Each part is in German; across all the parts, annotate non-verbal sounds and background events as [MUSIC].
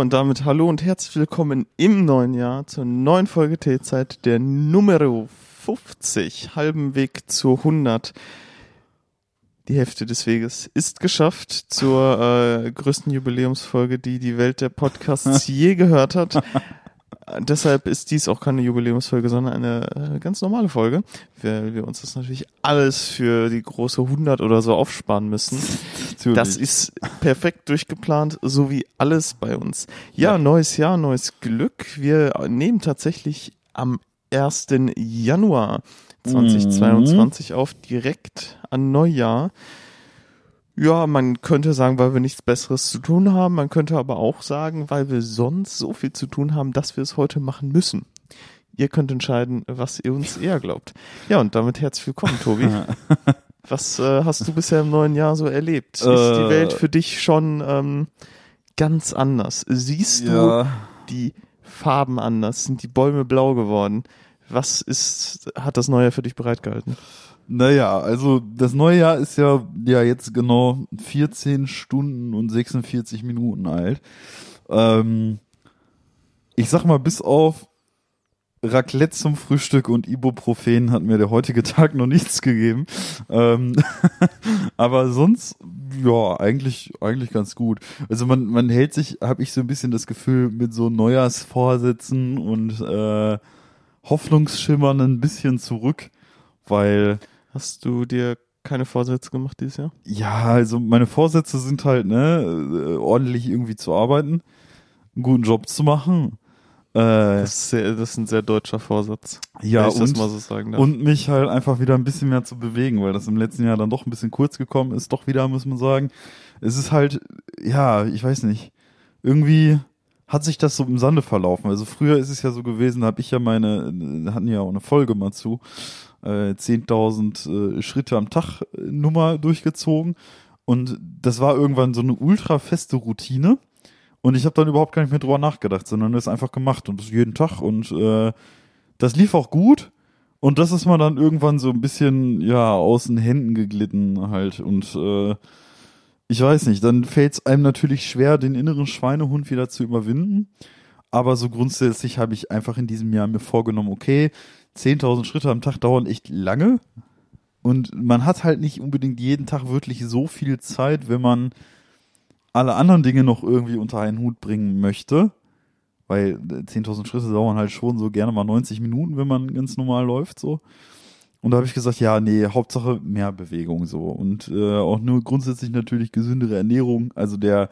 Und damit hallo und herzlich willkommen im neuen Jahr zur neuen Folge T-Zeit, der Numero 50, halben Weg zur 100. Die Hälfte des Weges ist geschafft zur äh, größten Jubiläumsfolge, die die Welt der Podcasts [LAUGHS] je gehört hat. Deshalb ist dies auch keine Jubiläumsfolge, sondern eine äh, ganz normale Folge, weil wir uns das natürlich alles für die große 100 oder so aufsparen müssen. Natürlich. Das ist perfekt durchgeplant, so wie alles bei uns. Ja, neues Jahr, neues Glück. Wir nehmen tatsächlich am 1. Januar 2022 auf, direkt an Neujahr. Ja, man könnte sagen, weil wir nichts Besseres zu tun haben. Man könnte aber auch sagen, weil wir sonst so viel zu tun haben, dass wir es heute machen müssen. Ihr könnt entscheiden, was ihr uns eher glaubt. Ja, und damit herzlich willkommen, Tobi. [LAUGHS] Was äh, hast du bisher im neuen Jahr so erlebt? Ist die Äh. Welt für dich schon ähm, ganz anders? Siehst du Ja. die Farben anders? Sind die Bäume blau geworden? Was ist, hat das Neue für dich bereitgehalten? Naja, also das neue Jahr ist ja, ja jetzt genau 14 Stunden und 46 Minuten alt. Ähm, ich sag mal, bis auf Raclette zum Frühstück und Ibuprofen hat mir der heutige [LAUGHS] Tag noch nichts gegeben. Ähm, [LAUGHS] aber sonst, ja, eigentlich, eigentlich ganz gut. Also man, man hält sich, habe ich so ein bisschen das Gefühl, mit so Neujahrsvorsätzen und äh, Hoffnungsschimmern ein bisschen zurück, weil Hast du dir keine Vorsätze gemacht dieses Jahr? ja, also meine Vorsätze sind halt, ne, äh, ordentlich irgendwie zu arbeiten, einen guten Job zu machen. Äh, Das ist, sehr, das ist ein sehr deutscher Vorsatz. ja, und, so und mich halt einfach wieder ein bisschen mehr zu bewegen, weil das im letzten Jahr dann doch ein bisschen kurz gekommen ist, doch wieder, muss man sagen. Es ist halt, ja, ich weiß nicht, irgendwie hat sich das so im Sande verlaufen. Also früher ist es ja so gewesen, da habe ich ja meine, hatten ja auch eine Folge mal zu, äh, 10.000 äh, Schritte am Tag äh, Nummer durchgezogen. Und das war irgendwann so eine ultra feste Routine. Und ich habe dann überhaupt gar nicht mehr drüber nachgedacht, sondern das einfach gemacht und das jeden Tag. Und äh, das lief auch gut. Und das ist mal dann irgendwann so ein bisschen ja aus den Händen geglitten halt. Und äh, ich weiß nicht, dann fällt es einem natürlich schwer, den inneren Schweinehund wieder zu überwinden. Aber so grundsätzlich habe ich einfach in diesem Jahr mir vorgenommen, okay, 10.000 Schritte am Tag dauern echt lange. Und man hat halt nicht unbedingt jeden Tag wirklich so viel Zeit, wenn man alle anderen Dinge noch irgendwie unter einen Hut bringen möchte. Weil äh, 10.000 Schritte dauern halt schon so gerne mal 90 Minuten, wenn man ganz normal läuft, so. Und da habe ich gesagt, ja, nee, Hauptsache mehr Bewegung so. Und äh, auch nur grundsätzlich natürlich gesündere Ernährung. Also der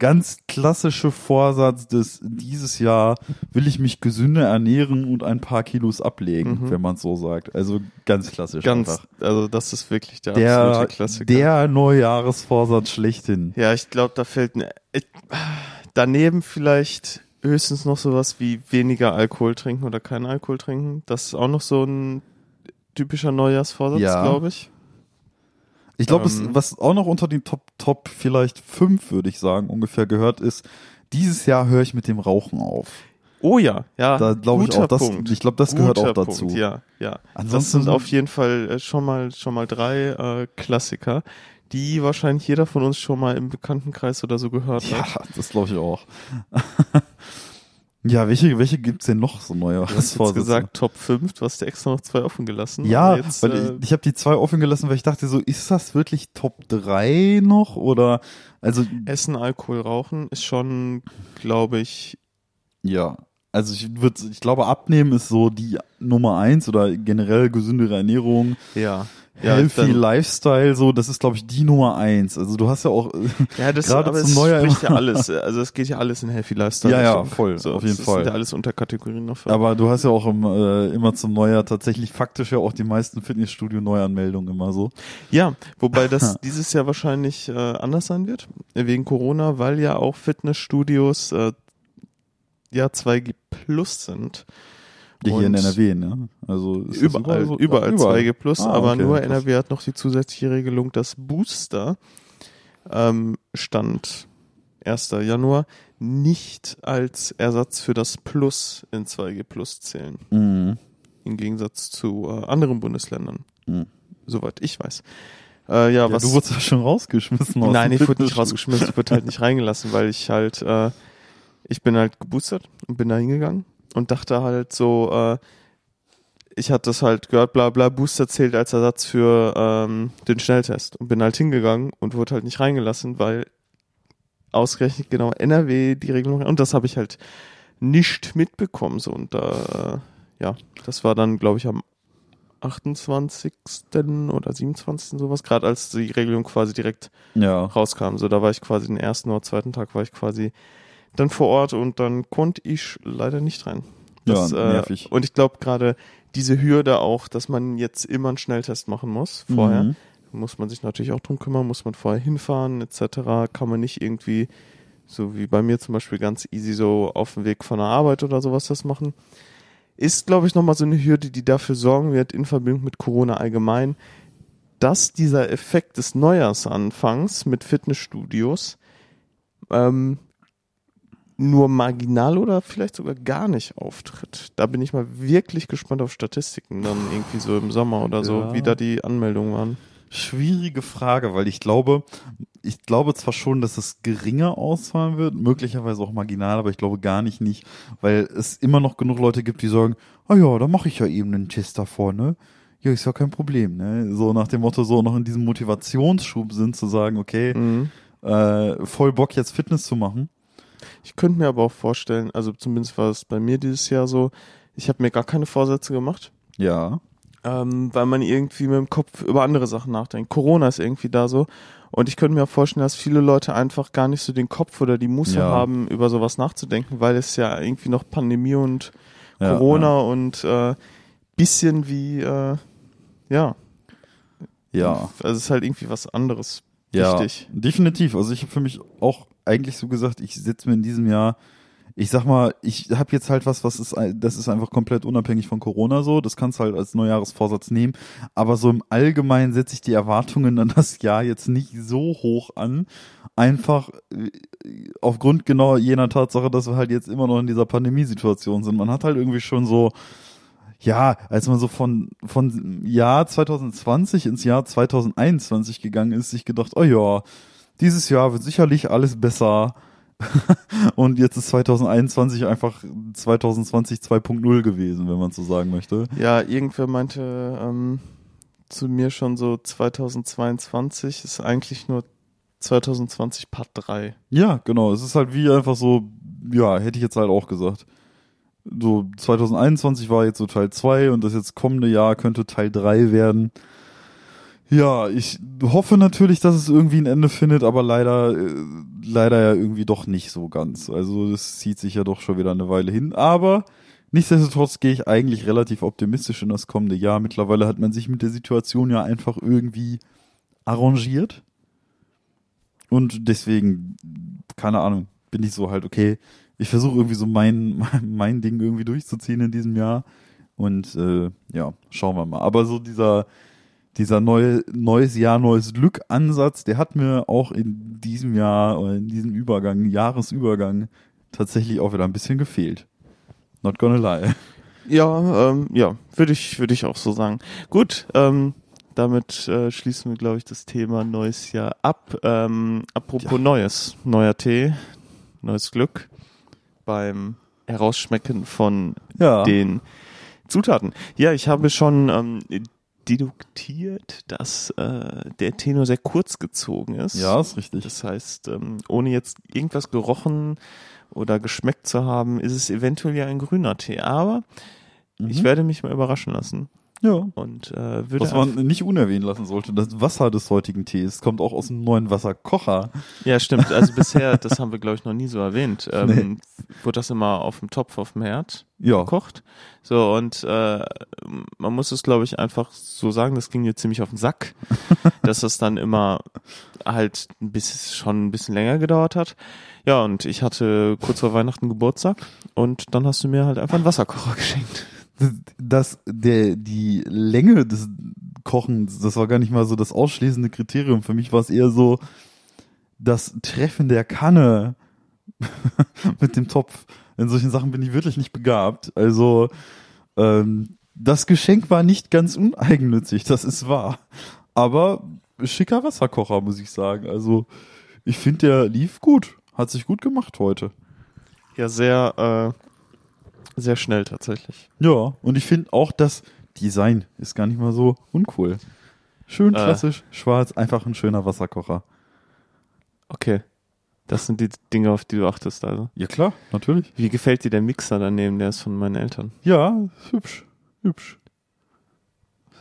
ganz klassische Vorsatz des dieses Jahr will ich mich gesünder ernähren und ein paar Kilos ablegen, Mhm. wenn man es so sagt. Also ganz klassisch Ganz, einfach. also das ist wirklich der, Der, absolute Klassiker. der Neujahresvorsatz schlechthin. Ja, ich glaube, da fällt ne, ich, daneben vielleicht höchstens noch sowas wie weniger Alkohol trinken oder kein Alkohol trinken. Das ist auch noch so ein typischer Neujahrsvorsatz, Ja. glaube ich. Ich glaube, Ähm. was auch noch unter den Top, Top vielleicht fünf, würde ich sagen, ungefähr gehört ist, dieses Jahr höre ich mit dem Rauchen auf. Oh ja, ja. Da glaube ich auch, das, ich glaube, das gehört auch dazu. Punkt, ja, ja. das Ansonsten- sind auf jeden Fall äh, schon mal schon mal drei äh, Klassiker, die wahrscheinlich jeder von uns schon mal im Bekanntenkreis oder so gehört Ja, hat. das glaube ich auch. [LAUGHS] ja, welche, welche gibt's denn noch so neue? Du hast [LAUGHS] jetzt gesagt Top 5, du hast dir extra noch zwei offen gelassen. Ja, jetzt, weil äh, ich, ich habe die zwei offen gelassen, weil ich dachte so, ist das wirklich Top 3 noch? Oder, also, Essen, Alkohol, Rauchen ist schon, glaube ich, ja. Also ich würde, ich glaube, abnehmen ist so die Nummer eins oder generell gesündere Ernährung, ja. Ja, healthy Lifestyle, so, das ist, glaube ich, die Nummer eins. Also du hast ja auch, [LAUGHS] Ja, das [LAUGHS] Gerade aber zum Neujahr spricht ja alles. Also es geht ja alles in Healthy Lifestyle. Ja, ja, voll, so, auf jeden das Fall. sind ja alles Unterkategorien davon. aber du hast ja auch im, äh, immer zum Neujahr tatsächlich faktisch ja auch die meisten Fitnessstudio-Neuanmeldungen immer so. Ja, wobei das [LAUGHS] dieses Jahr wahrscheinlich äh, anders sein wird, äh, wegen Corona, weil ja auch Fitnessstudios äh, ja 2G plus sind. Ja, hier in Und NRW, ne? Also Überall, so? überall, Ja, 2G plus, Ah, aber okay, nur krass. NRW hat noch die zusätzliche Regelung, dass Booster ähm, Stand 1. Januar nicht als Ersatz für das Plus in 2G plus zählen. Mhm. Im Gegensatz zu äh, anderen Bundesländern. Mhm. Soweit ich weiß. Äh, ja, Ja, was. du wurdest ja schon rausgeschmissen. aus Nein, ich wurde nicht rausgeschmissen, ich wurde halt nicht reingelassen, weil ich halt äh, ich bin halt geboostert und bin da hingegangen und dachte halt so, äh, ich hatte das halt gehört, bla bla, Booster zählt als Ersatz für ähm, den Schnelltest und bin halt hingegangen und wurde halt nicht reingelassen, weil ausgerechnet genau NRW die Regelung und das habe ich halt nicht mitbekommen so und da äh, ja, das war dann glaube ich am 28. oder 27. sowas, gerade als die Regelung quasi direkt Ja. rauskam. So, da war ich quasi den ersten oder zweiten Tag war ich quasi dann vor Ort und dann konnte ich leider nicht rein. Das, Ja, nervig. Äh, und ich glaube gerade diese Hürde auch, dass man jetzt immer einen Schnelltest machen muss vorher, Mhm. muss man sich natürlich auch drum kümmern, muss man vorher hinfahren etc. Kann man nicht irgendwie so wie bei mir zum Beispiel ganz easy so auf dem Weg von der Arbeit oder sowas das machen. Ist, glaube ich, nochmal so eine Hürde, die dafür sorgen wird, in Verbindung mit Corona allgemein, dass dieser Effekt des Neujahrsanfangs mit Fitnessstudios ähm, nur marginal oder vielleicht sogar gar nicht auftritt. Da bin ich mal wirklich gespannt auf Statistiken, dann irgendwie so im Sommer oder so, Ja. wie da die Anmeldungen waren. Schwierige Frage, weil ich glaube, ich glaube zwar schon, dass es geringer ausfallen wird, möglicherweise auch marginal, aber ich glaube gar nicht nicht, weil es immer noch genug Leute gibt, die sagen, ah ja, da mache ich ja eben einen Test davor, ne? Ja, ist ja kein Problem, ne? So nach dem Motto, so noch in diesem Motivationsschub sind, zu sagen, okay, Mhm. äh, voll Bock jetzt Fitness zu machen. Ich könnte mir aber auch vorstellen, also zumindest war es bei mir dieses Jahr so, ich habe mir gar keine Vorsätze gemacht. Ja. ähm, weil man irgendwie mit dem Kopf über andere Sachen nachdenkt. Corona ist irgendwie da so. Und ich könnte mir auch vorstellen, dass viele Leute einfach gar nicht so den Kopf oder die Muße Ja. haben, über sowas nachzudenken, weil es ja irgendwie noch Pandemie und Ja, Corona und äh, bisschen wie, äh, ja, Ja. also es ist halt irgendwie was anderes. Ja, Wichtig. definitiv. Also ich habe für mich auch eigentlich so gesagt, ich setze mir in diesem Jahr, ich sag mal, ich habe jetzt halt was, was ist, das ist einfach komplett unabhängig von Corona so. Das kannst du halt als Neujahresvorsatz nehmen. Aber so im Allgemeinen setze ich die Erwartungen an das Jahr jetzt nicht so hoch an. Einfach äh, aufgrund genau jener Tatsache, dass wir halt jetzt immer noch in dieser Pandemiesituation sind. Man hat halt irgendwie schon so, ja, als man so von, von Jahr 2020 ins Jahr 2021 gegangen ist, sich gedacht, oh ja, dieses Jahr wird sicherlich alles besser. [LAUGHS] Und jetzt ist 2021 einfach 2020 2.0 gewesen, wenn man so sagen möchte. Ja, irgendwer meinte ähm, zu mir schon so 2022 ist eigentlich nur 2020 Part 3. Ja, genau. Es ist halt wie einfach so, ja, hätte ich jetzt halt auch gesagt. So 2021 war jetzt so Teil 2 und das jetzt kommende Jahr könnte Teil 3 werden. Ja, ich hoffe natürlich, dass es irgendwie ein Ende findet, aber leider, äh, leider ja irgendwie doch nicht so ganz. Also das zieht sich ja doch schon wieder eine Weile hin. Aber nichtsdestotrotz gehe ich eigentlich relativ optimistisch in das kommende Jahr. Mittlerweile hat man sich mit der Situation ja einfach irgendwie arrangiert. Und deswegen, keine Ahnung, bin ich so halt, okay, ich versuche irgendwie so mein, [LAUGHS] mein, Ding irgendwie durchzuziehen in diesem Jahr. Und äh, ja, schauen wir mal. Aber so dieser, dieser neue, neues Jahr, neues Glück-Ansatz, der hat mir auch in diesem Jahr oder in diesem Übergang, Jahresübergang, tatsächlich auch wieder ein bisschen gefehlt. Not gonna lie. Ja, ähm, ja, würde ich, würde ich auch so sagen. Gut, ähm, damit äh, schließen wir, glaube ich, das Thema neues Jahr ab. Ähm, apropos Ja. Neues, neuer Tee, neues Glück beim Herausschmecken von Ja. den Zutaten. Ja, ich habe schon ähm, deduktiert, dass äh, der Tee nur sehr kurz gezogen ist. Ja, ist richtig. Das heißt, ähm, ohne jetzt irgendwas gerochen oder geschmeckt zu haben, ist es eventuell ja ein grüner Tee. Aber ich Mhm. werde mich mal überraschen lassen ja. und äh, würde Was man nicht unerwähnen lassen sollte, das Wasser des heutigen Tees kommt auch aus dem neuen Wasserkocher. ja stimmt. Also [LAUGHS] bisher, das haben wir glaube ich noch nie so erwähnt, ähm, Nee. wurde das immer auf dem Topf auf dem Herd Ja. gekocht. So und äh, man muss es glaube ich einfach so sagen, das ging mir ziemlich auf den Sack, [LAUGHS] dass das dann immer halt ein bisschen schon ein bisschen länger gedauert hat. Ja und ich hatte kurz vor Weihnachten Geburtstag und dann hast du mir halt einfach einen Wasserkocher geschenkt. Dass der die Länge des Kochens, das war gar nicht mal so das ausschließende Kriterium. Für mich war es eher so das Treffen der Kanne [LAUGHS] mit dem Topf. In solchen Sachen bin ich wirklich nicht begabt. Also ähm, das Geschenk war nicht ganz uneigennützig, das ist wahr. Aber schicker Wasserkocher, muss ich sagen. Also ich finde, der lief gut. Hat sich gut gemacht heute. Ja, sehr, äh, sehr schnell tatsächlich. Ja, und ich finde auch das Design ist gar nicht mal so uncool. Schön Äh. klassisch, schwarz, einfach ein schöner Wasserkocher. Okay. Das sind die Dinge, auf die du achtest, also. Ja klar, natürlich. Wie gefällt dir der Mixer daneben? Der ist von meinen Eltern. Ja, hübsch, hübsch.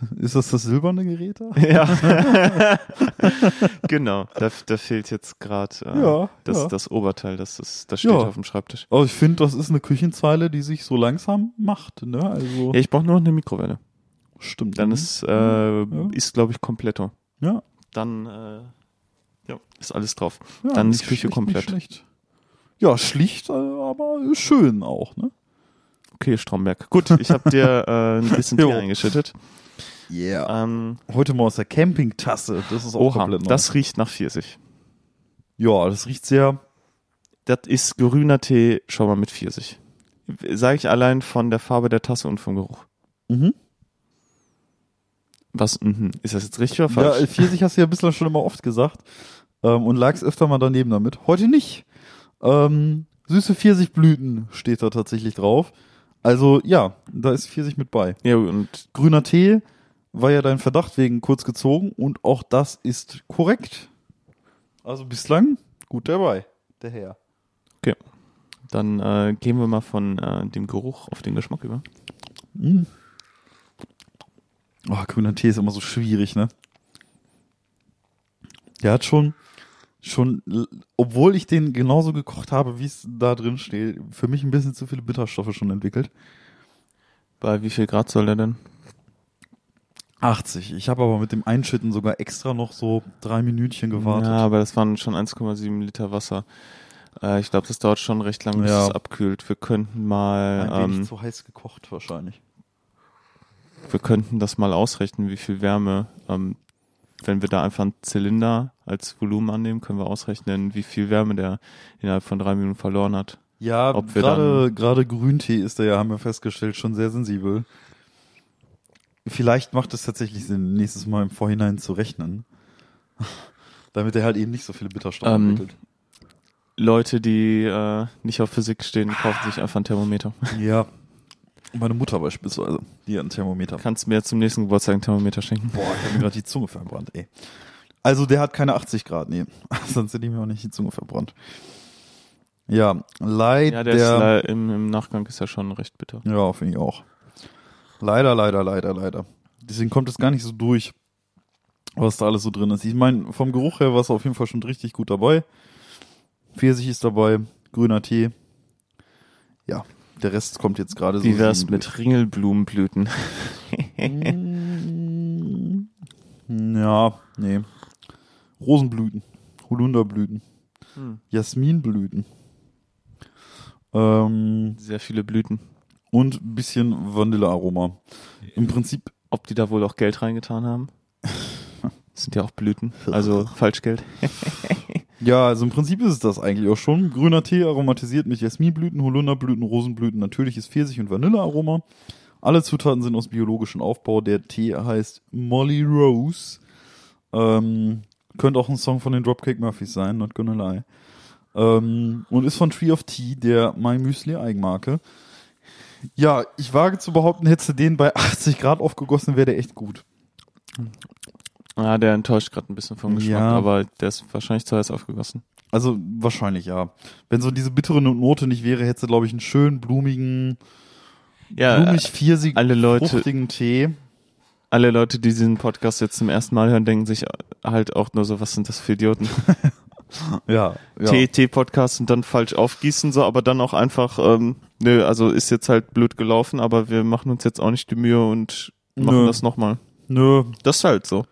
[LAUGHS] Ist das das silberne Gerät da? Ja. [LAUGHS] genau. Da, da fehlt jetzt gerade äh, Ja, das, ja. das Oberteil. Das, ist, das steht Ja. auf dem Schreibtisch. Aber ich finde, das ist eine Küchenzeile, die sich so langsam macht, ne? Also Ja, ich brauche nur noch eine Mikrowelle. stimmt. Dann ist, äh, Ja. ist glaube ich, kompletto. ja, Dann äh, ja, ist alles drauf. Dann ist Küche komplett. Schlecht. Ja, schlicht, äh, aber schön auch, ne? Okay, Stromberg. Gut, ich habe dir äh, ein bisschen. [LAUGHS] Tee eingeschüttet. Yeah. Ähm, Heute mal aus der Campingtasse. Das ist auch oha, komplett neu. das riecht nach Pfirsich. ja, das riecht sehr. Das ist grüner Tee schon mal mit Pfirsich. Sage ich allein von der Farbe der Tasse und vom Geruch. Mhm. Was, mhm. ist das jetzt richtig oder Ja, falsch? äh, Pfirsich hast du ja bislang schon immer oft gesagt. Ähm, und lagst öfter mal daneben damit. Heute nicht. Ähm, süße Pfirsichblüten steht da tatsächlich drauf. Also ja, da ist Pfirsich mit bei. Ja, und Grüner Tee war ja dein Verdacht wegen kurz gezogen und auch das ist korrekt. Also bislang gut dabei, der Herr. dann äh, gehen wir mal von äh, dem Geruch auf den Geschmack über. Mm. Oh, grüner Tee ist immer so schwierig, ne? Der hat schon, schon, obwohl ich den genauso gekocht habe, wie es da drin steht, für mich ein bisschen zu viele Bitterstoffe schon entwickelt. Bei wie viel Grad soll der denn? 80. Ich habe aber mit dem Einschütten sogar extra noch so drei Minütchen gewartet. Ja, aber das waren schon 1,7 Liter Wasser. Äh, ich glaube, das dauert schon recht lange, bis Ja. es abkühlt. Wir könnten Ein mal, wenig ähm, zu heiß gekocht wahrscheinlich. wir könnten das mal ausrechnen, wie viel Wärme. Ähm, wenn wir da einfach einen Zylinder als Volumen annehmen, können wir ausrechnen, wie viel Wärme der innerhalb von drei Minuten verloren hat. Ja, gerade gerade Grüntee ist da ja, haben wir festgestellt, schon sehr sensibel. Vielleicht macht es tatsächlich Sinn, nächstes Mal im Vorhinein zu rechnen. [LAUGHS] Damit er halt eben nicht so viele Bitterstoffe Ähm, entwickelt. Leute, die äh, nicht auf Physik stehen, kaufen sich einfach ein Thermometer. [LAUGHS] Ja. Meine Mutter beispielsweise, die hat ein Thermometer. Kannst mir zum nächsten Geburtstag ein Thermometer schenken? Boah, ich habe mir gerade die Zunge verbrannt, ey. Also der hat keine 80 Grad, nee. [LAUGHS] Sonst hätte ich mir auch nicht die Zunge verbrannt. Ja, leider. Ja, der, ist le- im, im Nachgang ist ja schon recht bitter. Ja, finde ich auch. Leider, leider, leider, leider. Deswegen kommt es gar nicht so durch, was da alles so drin ist. Ich meine, vom Geruch her war es auf jeden Fall schon richtig gut dabei. Pfirsich ist dabei, grüner Tee. Ja, der Rest kommt jetzt gerade so. Wie wär's mit Ringelblumenblüten? [LAUGHS] Ja, nee. Rosenblüten, Holunderblüten, Hm. Jasminblüten. Ähm, Sehr viele Blüten. Und ein bisschen Vanillearoma. Im Prinzip, Ob die da wohl auch Geld reingetan haben? Das [LAUGHS] sind ja auch Blüten, also Falschgeld. [LAUGHS] ja, also im Prinzip ist es das eigentlich auch schon. Grüner Tee aromatisiert mit Jasminblüten, Holunderblüten, Rosenblüten, natürliches Pfirsich- und Vanillearoma. Alle Zutaten sind aus biologischem Aufbau. Der Tee heißt Molly Rose. Ähm, könnte auch ein Song von den Dropcake Murphys sein, not gonna lie. Ähm, und ist von Tree of Tea, der My Müsli Eigenmarke. Ja, ich wage zu behaupten, hättest du den bei 80 Grad aufgegossen, wäre der echt gut. Ja, der enttäuscht gerade ein bisschen vom Geschmack, Ja. aber der ist wahrscheinlich zu heiß aufgegossen. Also wahrscheinlich ja. Wenn so diese bittere Note nicht wäre, hättest du, glaube ich, einen schönen blumigen, Ja, blumig pfirsig alle Leute- fruchtigen Tee. alle Leute, die diesen Podcast jetzt zum ersten Mal hören, denken sich halt auch nur so, was sind das für Idioten? [LAUGHS] Ja, ja. Tee, Tee-Podcast und dann falsch aufgießen, so, aber dann auch einfach, ähm, nö, also ist jetzt halt blöd gelaufen, aber wir machen uns jetzt auch nicht die Mühe und machen Nö. das nochmal. Nö, Das ist halt so.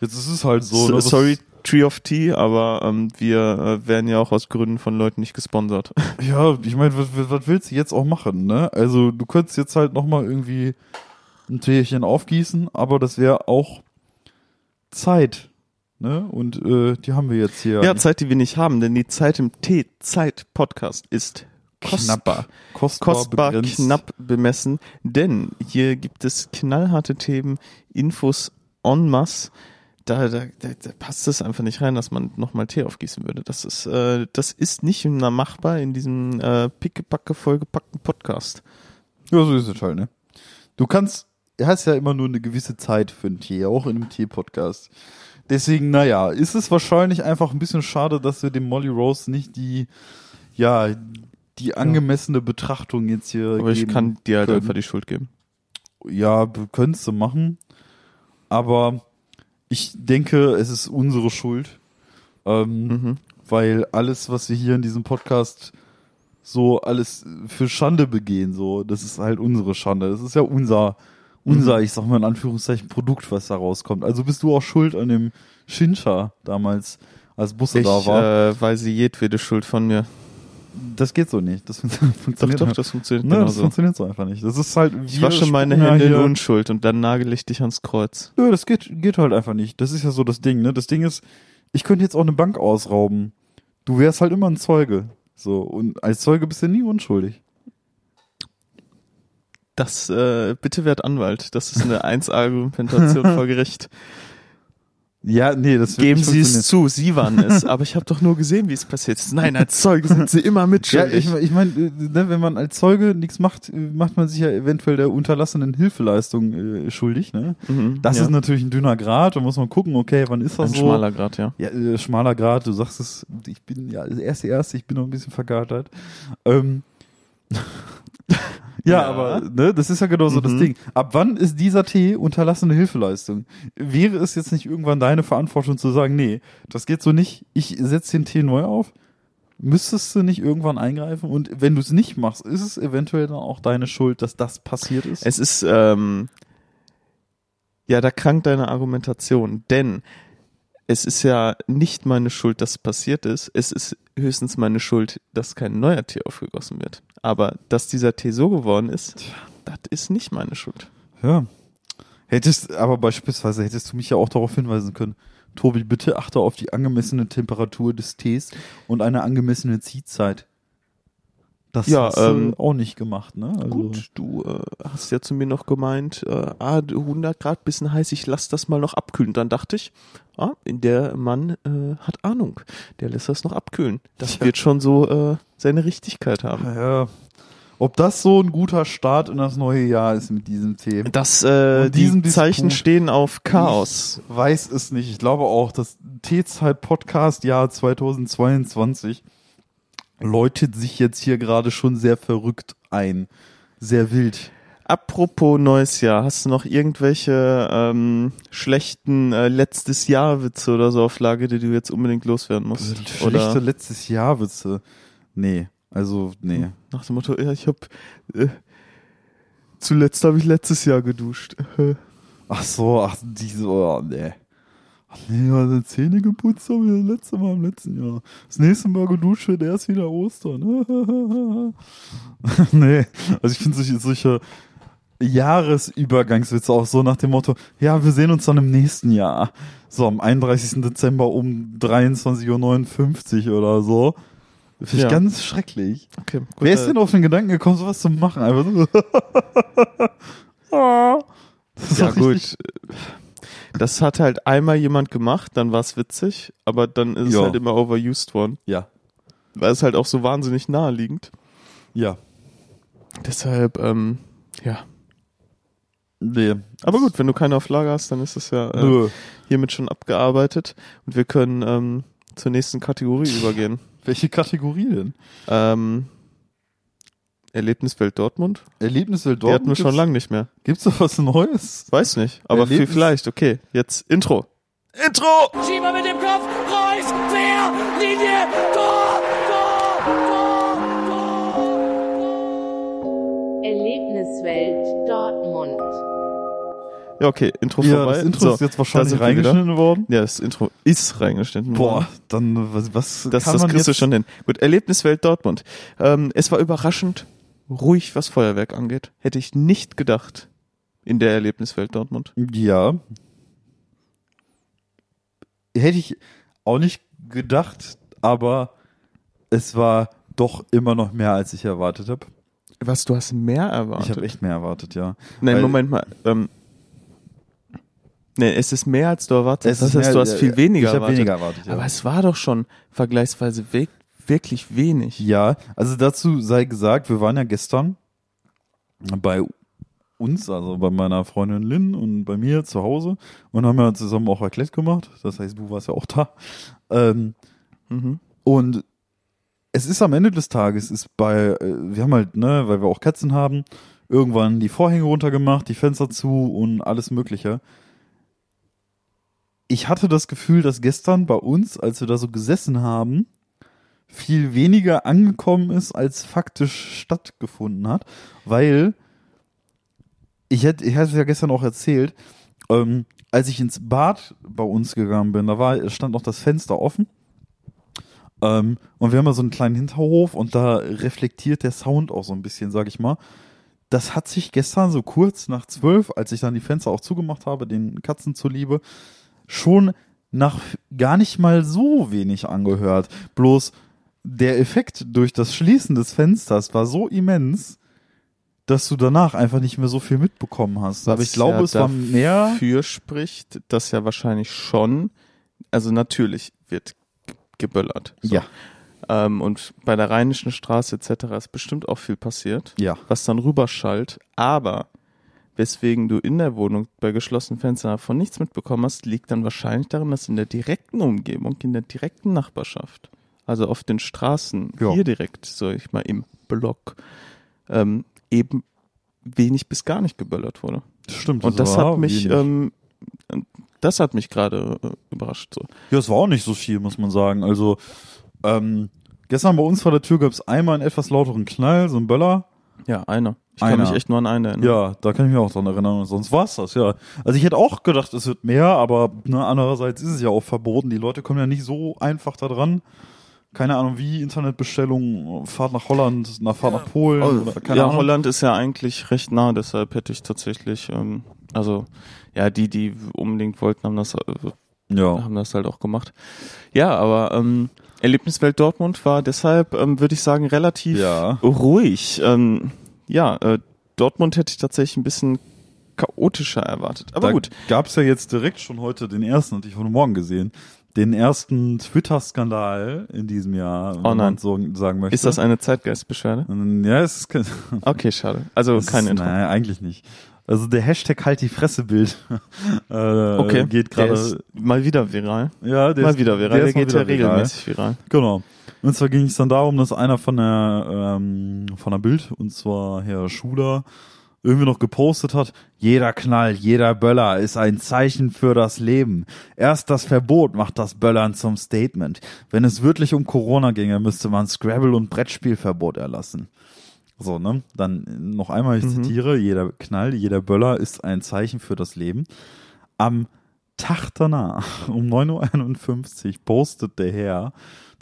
jetzt ist es halt so. Ne, sorry, Tree of Tea, aber ähm, wir äh, werden ja auch aus Gründen von Leuten nicht gesponsert. [LAUGHS] Ja, ich meine, was, was- was willst du jetzt auch machen, ne? Also du könntest jetzt halt nochmal irgendwie ein Teechen aufgießen, aber das wäre auch Zeit, ne? Und äh, die haben wir jetzt hier. Ja, Zeit, die wir nicht haben, denn die Zeit im T-Zeit-Podcast ist kostbar. kostbar, Kostbar, begrenzt. knapp bemessen, denn hier gibt es knallharte Themen, Infos en masse, da, da, da, da passt es einfach nicht rein, dass man nochmal Tee aufgießen würde. Das ist, äh, das ist nicht machbar in diesem äh, pickepacke vollgepackten Podcast. Ja, so ist es halt, ne? Du kannst, er hast ja immer nur eine gewisse Zeit für einen Tee, auch in einem Tee-Podcast. Deswegen, naja, ist es wahrscheinlich einfach ein bisschen schade, dass wir dem Molly Rose nicht die, ja, die angemessene Betrachtung jetzt hier Aber ich kann dir halt können. einfach die Schuld geben. Ja, könntest du machen. Aber ich denke, es ist unsere Schuld. Ähm, Mhm. Weil alles, was wir hier in diesem Podcast so alles für Schande begehen, so, das ist halt unsere Schande. Das ist ja unser, unser, ich sag mal in Anführungszeichen, Produkt, was da rauskommt. Also bist du auch schuld an dem Shinsha damals, als Busse Ich da war. äh, weise jedwede Schuld von mir. das geht so nicht. Das fun- [LAUGHS] Doch, funktioniert doch, nicht. das funktioniert Ne, das genauso. funktioniert so einfach nicht. Das ist halt. Ich wasche meine Hände in Unschuld und dann nagel ich dich ans Kreuz. Nö, das geht, geht halt einfach nicht. Das ist ja so das Ding, ne? Das Ding ist, ich könnte jetzt auch eine Bank ausrauben. Du wärst halt immer ein Zeuge. So, und als Zeuge bist du nie unschuldig. Das, äh, bitte werd Anwalt. Das ist eine [LAUGHS] 1-Argumentation vor Gericht. Ja, nee, das Geben Sie es zu, Sie waren es. [LAUGHS] Aber ich habe doch nur gesehen, wie es passiert ist. Nein, als Zeuge sind Sie immer Ja, mitschuldig. ich, ich meine, ne, wenn man als Zeuge nichts macht, äh, macht man sich ja eventuell der unterlassenen Hilfeleistung äh, schuldig. Ne? Mhm, Das ja. ist natürlich ein dünner Grad. Da muss man gucken, okay, wann ist das ein so? schmaler Grad, ja. Ja, äh, schmaler Grad, du sagst es, ich bin ja erste erste, ich bin noch ein bisschen vergatert. Ähm, [LAUGHS] ja, aber ne, das ist ja genau so das Mhm. Ding. Ab wann ist dieser Tee unterlassene Hilfeleistung? Wäre es jetzt nicht irgendwann deine Verantwortung zu sagen, nee, das geht so nicht, ich setze den Tee neu auf? Müsstest du nicht irgendwann eingreifen? Und wenn du es nicht machst, ist es eventuell dann auch deine Schuld, dass das passiert ist? Es ist, ähm, ja, da krankt deine Argumentation, denn es ist ja nicht meine Schuld, dass es passiert ist. Es ist höchstens meine Schuld, dass kein neuer Tee aufgegossen wird. Aber dass dieser Tee so geworden ist, das ist nicht meine Schuld. Ja. Hättest, aber beispielsweise hättest du mich ja auch darauf hinweisen können. Tobi, bitte achte auf die angemessene Temperatur des Tees und eine angemessene Ziehzeit. Das Ja, hast du ähm, auch nicht gemacht, ne? Also, Gut, du äh, hast ja zu mir noch gemeint, äh, ah, 100 Grad, bisschen heiß, ich lass das mal noch abkühlen. Dann dachte ich, ah, der Mann äh, hat Ahnung, der lässt das noch abkühlen. Das Ja. wird schon so äh, seine Richtigkeit haben. Ja. Ob das so ein guter Start in das neue Jahr ist mit diesem Tee? Das, äh, diesen die Zeichen stehen auf Chaos. Ich weiß es nicht. Ich glaube auch, das Teezeit-Podcast-Jahr 2022 läutet sich jetzt hier gerade schon sehr verrückt ein. Sehr wild. Apropos neues Jahr, hast du noch irgendwelche ähm, schlechten äh, letztes Jahr Witze oder so auf Lage, die du jetzt unbedingt loswerden musst? Schlechte Oder letztes Jahr Witze. Nee, also nee. nach dem Motto, ja, ich hab äh, zuletzt habe ich letztes Jahr geduscht. Ach so, ach diese, oh, nee. Ach nee, meine Zähne geputzt habe ich das letzte Mal im letzten Jahr. Das nächste Mal geduscht wird erst wieder Ostern. [LAUGHS] nee, also ich finde solche, solche Jahresübergangswitze auch so nach dem Motto, ja, wir sehen uns dann im nächsten Jahr. So am 31. Dezember um 23.59 Uhr oder so. Finde ich Ja. ganz schrecklich. Okay, gut, Wer ist äh, denn auf den Gedanken gekommen, sowas zu machen? Einfach so. [LAUGHS] Ah. Das ist Ja doch richtig- gut, das hat halt einmal jemand gemacht, dann war es witzig, aber dann ist Ja. es halt immer overused worden, Ja, weil es halt auch so wahnsinnig naheliegend. ja. Deshalb, ähm, ja. Nee. Aber gut, wenn du keine auf Lager hast, dann ist es ja äh, hiermit schon abgearbeitet und wir können ähm, zur nächsten Kategorie übergehen. Welche Kategorie denn? Ähm, Erlebniswelt Dortmund? Erlebniswelt Die hatten wir schon lange nicht mehr. Gibt's da was Neues? Weiß nicht, aber viel vielleicht. Okay, jetzt Intro. Intro! Schieber mit dem Kopf, Reus, quer, Linie, Tor, Tor, Tor, Tor. Erlebniswelt Dortmund. Ja, okay, Intro Ja, vorbei. das Intro So, ist jetzt wahrscheinlich reingeschnitten worden. Ja, das Intro ist reingeschnitten Boah, worden. dann was, was Das, kann das man kriegst du jetzt? schon hin. Gut, Erlebniswelt Dortmund. Ähm, es war überraschend ruhig, was Feuerwerk angeht. Hätte ich nicht gedacht in der Erlebniswelt Dortmund. Ja. Hätte ich auch nicht gedacht, aber es war doch immer noch mehr, als ich erwartet habe. Was, du hast mehr erwartet? Ich habe echt mehr erwartet, ja. Nein, weil- Moment mal. Ähm, Nee, es ist mehr als du erwartet Es hast. ist Das heißt, du hast viel weniger ich erwartet. weniger erwartet, ja. Aber es war doch schon vergleichsweise we wirklich wenig. Ja, also dazu sei gesagt, wir waren ja gestern bei uns, also bei meiner Freundin Lynn und bei mir zu Hause und haben ja zusammen auch Raclette gemacht. Das heißt, du warst ja auch da. Ähm, Mhm. und es ist am Ende des Tages, ist bei, äh, wir haben halt, ne, weil wir auch Katzen haben, irgendwann die Vorhänge runtergemacht, die Fenster zu und alles Mögliche. Ich hatte das Gefühl, dass gestern bei uns, als wir da so gesessen haben, viel weniger angekommen ist, als faktisch stattgefunden hat, weil ich hätte, ich hatte es ja gestern auch erzählt, ähm, als ich ins Bad bei uns gegangen bin, da war, stand noch das Fenster offen. Ähm, und wir haben ja so einen kleinen Hinterhof und da reflektiert der Sound auch so ein bisschen, sag ich mal. Das hat sich gestern so kurz nach zwölf, als ich dann die Fenster auch zugemacht habe, den Katzen zuliebe, schon nach gar nicht mal so wenig angehört. Bloß der Effekt durch das Schließen des Fensters war so immens, dass du danach einfach nicht mehr so viel mitbekommen hast. Aber ich glaube, ja es war mehr. Dafür spricht, dass ja wahrscheinlich schon, also natürlich wird geböllert. So. Ja, Ähm, und bei der Rheinischen Straße etc. ist bestimmt auch viel passiert, ja. was dann rüberschallt. Aber weswegen du in der Wohnung bei geschlossenen Fenstern davon nichts mitbekommen hast, liegt dann wahrscheinlich daran, dass in der direkten Umgebung, in der direkten Nachbarschaft, also auf den Straßen, Ja. hier direkt, sag ich mal, im Block, ähm, eben wenig bis gar nicht geböllert wurde. Stimmt. Und das war hat mich, ähm, das hat mich gerade äh, überrascht. So. Ja, es war auch nicht so viel, muss man sagen. Also, ähm, gestern bei uns vor der Tür gab es einmal einen etwas lauteren Knall, so ein Böller. Ja, einer. Ich kann Einer. mich echt nur an einen erinnern. Ja, da kann ich mich auch dran erinnern. Sonst war's das, ja. Also ich hätte auch gedacht, es wird mehr, aber ne, andererseits ist es ja auch verboten. Die Leute kommen ja nicht so einfach da dran. Keine Ahnung, wie Internetbestellung, Fahrt nach Holland, nach Fahrt nach Polen. oder, keine ja, Ahnung. Holland ist ja eigentlich recht nah, deshalb hätte ich tatsächlich, ähm, also ja, die, die unbedingt wollten, haben das, äh, Ja. haben das halt auch gemacht. Ja, aber ähm, Erlebniswelt Dortmund war deshalb, ähm, würde ich sagen, relativ Ja. ruhig. Ähm, ja, äh, Dortmund hätte ich tatsächlich ein bisschen chaotischer erwartet. Aber da gut. gab's ja jetzt direkt schon heute den ersten, hatte ich heute Morgen gesehen, den ersten Twitter-Skandal in diesem Jahr, Oh nein. man so sagen möchte. Ist das eine Zeitgeistbeschwerde? Ja, es ist kein, [LAUGHS] Okay, schade. Also kein ist, Intro. Nein, eigentlich nicht. Also der Hashtag halt die Fresse-Bild [LAUGHS] äh, Okay, geht der gerade. ist mal wieder viral. Ja, der mal ist, wieder viral. Der, mal geht ja regelmäßig viral. Genau. Und zwar ging es dann darum, dass einer von der ähm, von der Bild, und zwar Herr Schuler, irgendwie noch gepostet hat, jeder Knall, jeder Böller ist ein Zeichen für das Leben. Erst das Verbot macht das Böllern zum Statement. Wenn es wirklich um Corona ginge, müsste man Scrabble und Brettspielverbot erlassen. So, ne? Dann noch einmal, ich Mhm. zitiere, jeder Knall, jeder Böller ist ein Zeichen für das Leben. Am Tag danach, um 9.51 Uhr, postet der Herr,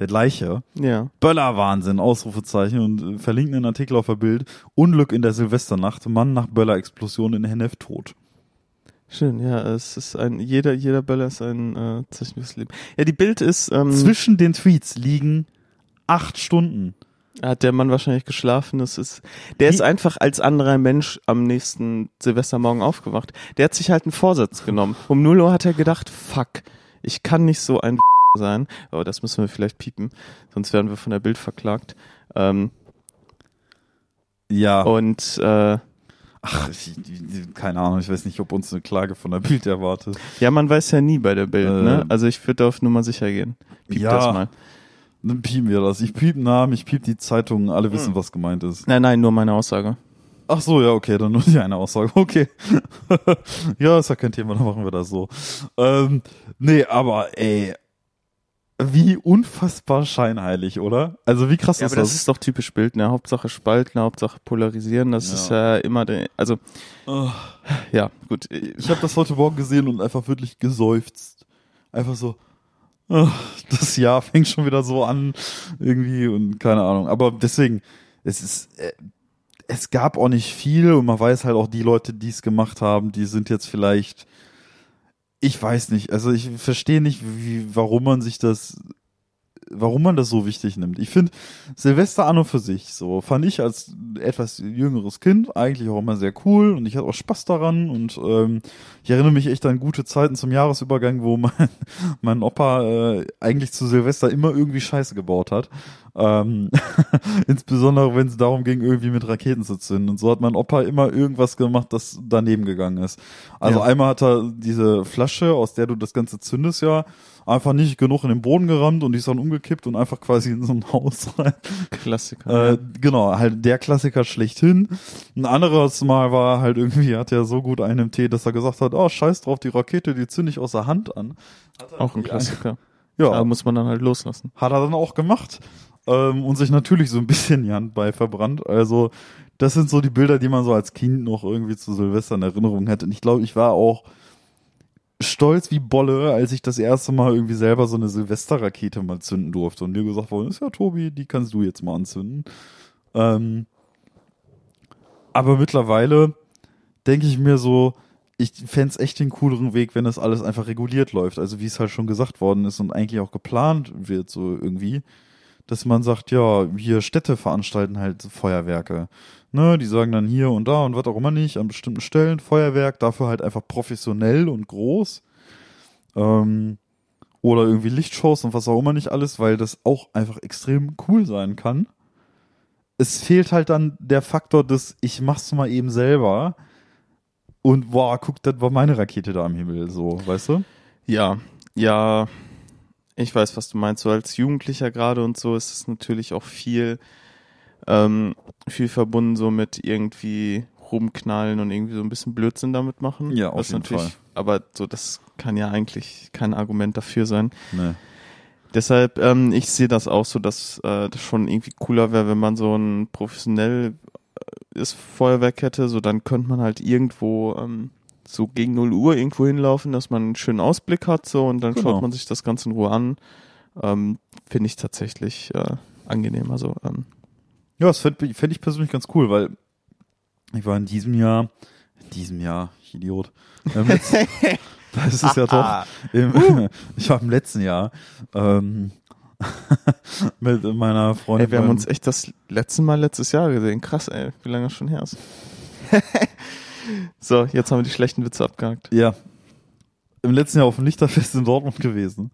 der gleiche, Ja. Böllerwahnsinn, Ausrufezeichen und äh, verlinkt einen Artikel auf der Bild. Unglück in der Silvesternacht, Mann nach Böllerexplosion in Hennef tot. Schön, ja, es ist ein, jeder, jeder Böller ist ein äh, Zeichen fürs Leben. Ja, die Bild ist, ähm, Zwischen den Tweets liegen acht Stunden. Hat der Mann wahrscheinlich geschlafen, das ist, der ist Wie- einfach als anderer Mensch am nächsten Silvestermorgen aufgewacht. Der hat sich halt einen Vorsatz genommen. Um 0 Uhr hat er gedacht, fuck, ich kann nicht so ein [LAUGHS] sein, aber das müssen wir vielleicht piepen, sonst werden wir von der Bild verklagt. Ähm, Ja. und, äh, Ach, ich, keine Ahnung, ich weiß nicht, ob uns eine Klage von der Bild erwartet. ja, man weiß ja nie bei der Bild, ne? Ähm, Also ich würde auf Nummer sicher gehen. Piep ja. das mal. Dann piepen wir das. Ich piep Namen, ich piep die Zeitung, alle Hm. wissen, was gemeint ist. Nein, nein, nur meine Aussage. Ach so, ja, okay, dann nur die eine Aussage. [LAUGHS] Okay. [LAUGHS] ja, ist ja kein Thema, dann machen wir das so. Ähm, nee, aber ey, wie unfassbar scheinheilig, oder? Also wie krass Ja, ist aber das das? ist doch typisch Bild, ne? Hauptsache spalten, Hauptsache polarisieren, das Ja. ist ja immer der, also, Oh, ja, gut. ich habe das heute Morgen gesehen und einfach wirklich geseufzt. Einfach so, das Jahr fängt schon wieder so an irgendwie und keine Ahnung. Aber deswegen, es ist, äh, es gab auch nicht viel und man weiß halt auch die Leute, die es gemacht haben, die sind jetzt vielleicht, ich weiß nicht, also ich verstehe nicht, wie, warum man sich das warum man das so wichtig nimmt. Ich finde Silvester an und für sich so fand ich als etwas jüngeres Kind eigentlich auch immer sehr cool und ich hatte auch Spaß daran und ähm, ich erinnere mich echt an gute Zeiten zum Jahresübergang, wo [LAUGHS] mein, mein Opa äh, eigentlich zu Silvester immer irgendwie Scheiße gebaut hat. Ähm, [LAUGHS] insbesondere wenn es darum ging, irgendwie mit Raketen zu zünden. Und so hat mein Opa immer irgendwas gemacht, das daneben gegangen ist. Also Ja. einmal hat er diese Flasche, aus der du das Ganze zündest, ja, einfach nicht genug in den Boden gerammt und die ist dann umgekippt und einfach quasi in so ein Haus rein. Klassiker. Äh, genau, halt der Klassiker schlechthin. Ein anderes Mal war halt irgendwie, hat er so gut einen im Tee, dass er gesagt hat, oh, scheiß drauf, die Rakete, die zünde ich aus der Hand an. Auch ein Klassiker. Ja, Da muss man dann halt loslassen. hat er dann auch gemacht ähm, und sich natürlich so ein bisschen die Hand bei verbrannt. Also das sind so die Bilder, die man so als Kind noch irgendwie zu Silvester in Erinnerung hat. Und ich glaube, ich war auch stolz wie Bolle, als ich das erste Mal irgendwie selber so eine Silvesterrakete mal zünden durfte und mir gesagt worden ist, ja Tobi, die kannst du jetzt mal anzünden. Ähm, aber mittlerweile denke ich mir so, ich fänd's echt den cooleren Weg, wenn das alles einfach reguliert läuft. Also wie es halt schon gesagt worden ist und eigentlich auch geplant wird, so irgendwie, dass man sagt, ja, hier Städte veranstalten halt Feuerwerke. Ne, die sagen dann hier und da und was auch immer nicht, an bestimmten Stellen Feuerwerk, dafür halt einfach professionell und groß. Ähm, oder irgendwie Lichtshows und was auch immer nicht alles, weil das auch einfach extrem cool sein kann. Es fehlt halt dann der Faktor des, ich mach's mal eben selber und boah, guck, das war meine Rakete da am Himmel, so, weißt du? Ja, ja, ich weiß, was du meinst. So als Jugendlicher gerade und so ist es natürlich auch viel, ähm, viel verbunden so mit irgendwie rumknallen und irgendwie so ein bisschen Blödsinn damit machen. Ja, auf Was jeden Fall. Aber so, das kann ja eigentlich kein Argument dafür sein. Ne. Deshalb, ähm, ich sehe das auch so, dass äh, das schon irgendwie cooler wäre, wenn man so ein professionelles Feuerwerk hätte. So, dann könnte man halt irgendwo ähm, so gegen 0 Uhr irgendwo hinlaufen, dass man einen schönen Ausblick hat so und dann Genau. schaut man sich das Ganze in Ruhe an. Ähm, Finde ich tatsächlich äh, angenehm. Also ähm, Ja, das fände fänd ich persönlich ganz cool, weil ich war in diesem Jahr, in diesem Jahr, ich Idiot, letzten, [LAUGHS] das ist es ja doch, im, [LAUGHS] ich war im letzten Jahr ähm, [LAUGHS] mit meiner Freundin. ey, wir haben uns echt das letzte Mal letztes Jahr gesehen. Krass, ey, wie lange das schon her ist. so, jetzt haben wir die schlechten Witze abgehakt. Ja. Im letzten Jahr auf dem Lichterfest in Dortmund gewesen.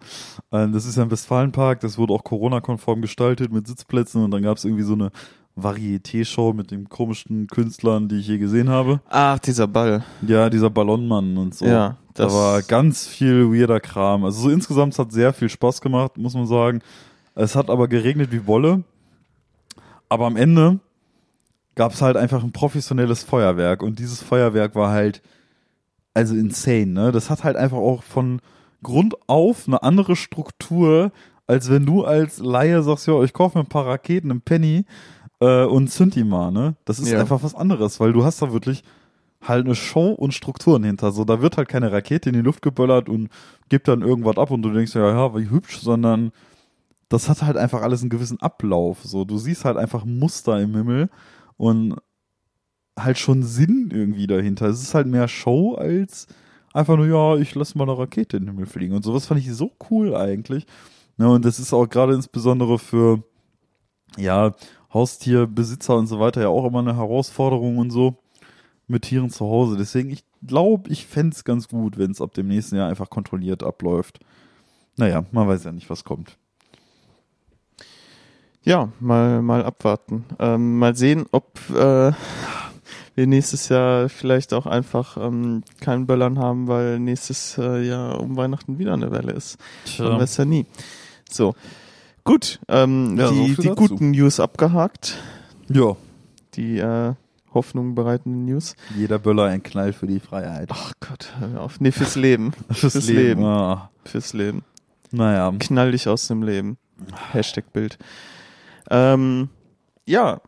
Äh, Das ist ja ein Westfalenpark, das wurde auch Corona-konform gestaltet mit Sitzplätzen und dann gab es irgendwie so eine Varieté-Show mit den komischsten Künstlern, die ich je gesehen habe. Ach, dieser Ball. Ja, dieser Ballonmann und so. Ja, da das- war ganz viel weirder Kram. Also so insgesamt es hat sehr viel Spaß gemacht, muss man sagen. Es hat aber geregnet wie Wolle. Aber am Ende gab es halt einfach ein professionelles Feuerwerk und dieses Feuerwerk war halt also insane, ne? Das hat halt einfach auch von Grund auf eine andere Struktur, als wenn du als Laie sagst, ja, ich kaufe mir ein paar Raketen im Penny äh, und mal, ne? Das ist Ja. einfach was anderes, weil du hast da wirklich halt eine Show und Strukturen hinter. So, da wird halt keine Rakete in die Luft geböllert und gibt dann irgendwas ab und du denkst ja, ja, wie hübsch, sondern das hat halt einfach alles einen gewissen Ablauf. So, du siehst halt einfach Muster im Himmel und halt schon Sinn irgendwie dahinter. Es ist halt mehr Show als einfach nur, ja, ich lasse mal eine Rakete in den Himmel fliegen. Und sowas fand ich so cool eigentlich. Ja, und das ist auch gerade insbesondere für, ja, Haustierbesitzer und so weiter ja auch immer eine Herausforderung und so mit Tieren zu Hause. Deswegen, ich glaube, ich fänd's es ganz gut, wenn es ab dem nächsten Jahr einfach kontrolliert abläuft. Naja, man weiß ja nicht, was kommt. Ja, mal, mal abwarten. Ähm, mal sehen, ob äh, wir nächstes Jahr vielleicht auch einfach ähm, keinen Böllern haben, weil nächstes äh, Jahr um Weihnachten wieder eine Welle ist. Man weiß ja nie. So. Gut, ähm, Ja, die, die guten News abgehakt. Ja, Die äh, Hoffnung bereitenden News. jeder Böller ein Knall für die Freiheit. Ach Gott, hör mir auf. Nee, fürs Leben. [LAUGHS] Fürs, Leben. Ah, Fürs Leben. naja. Knall dich aus dem Leben. Hashtag Bild. Ähm, ja.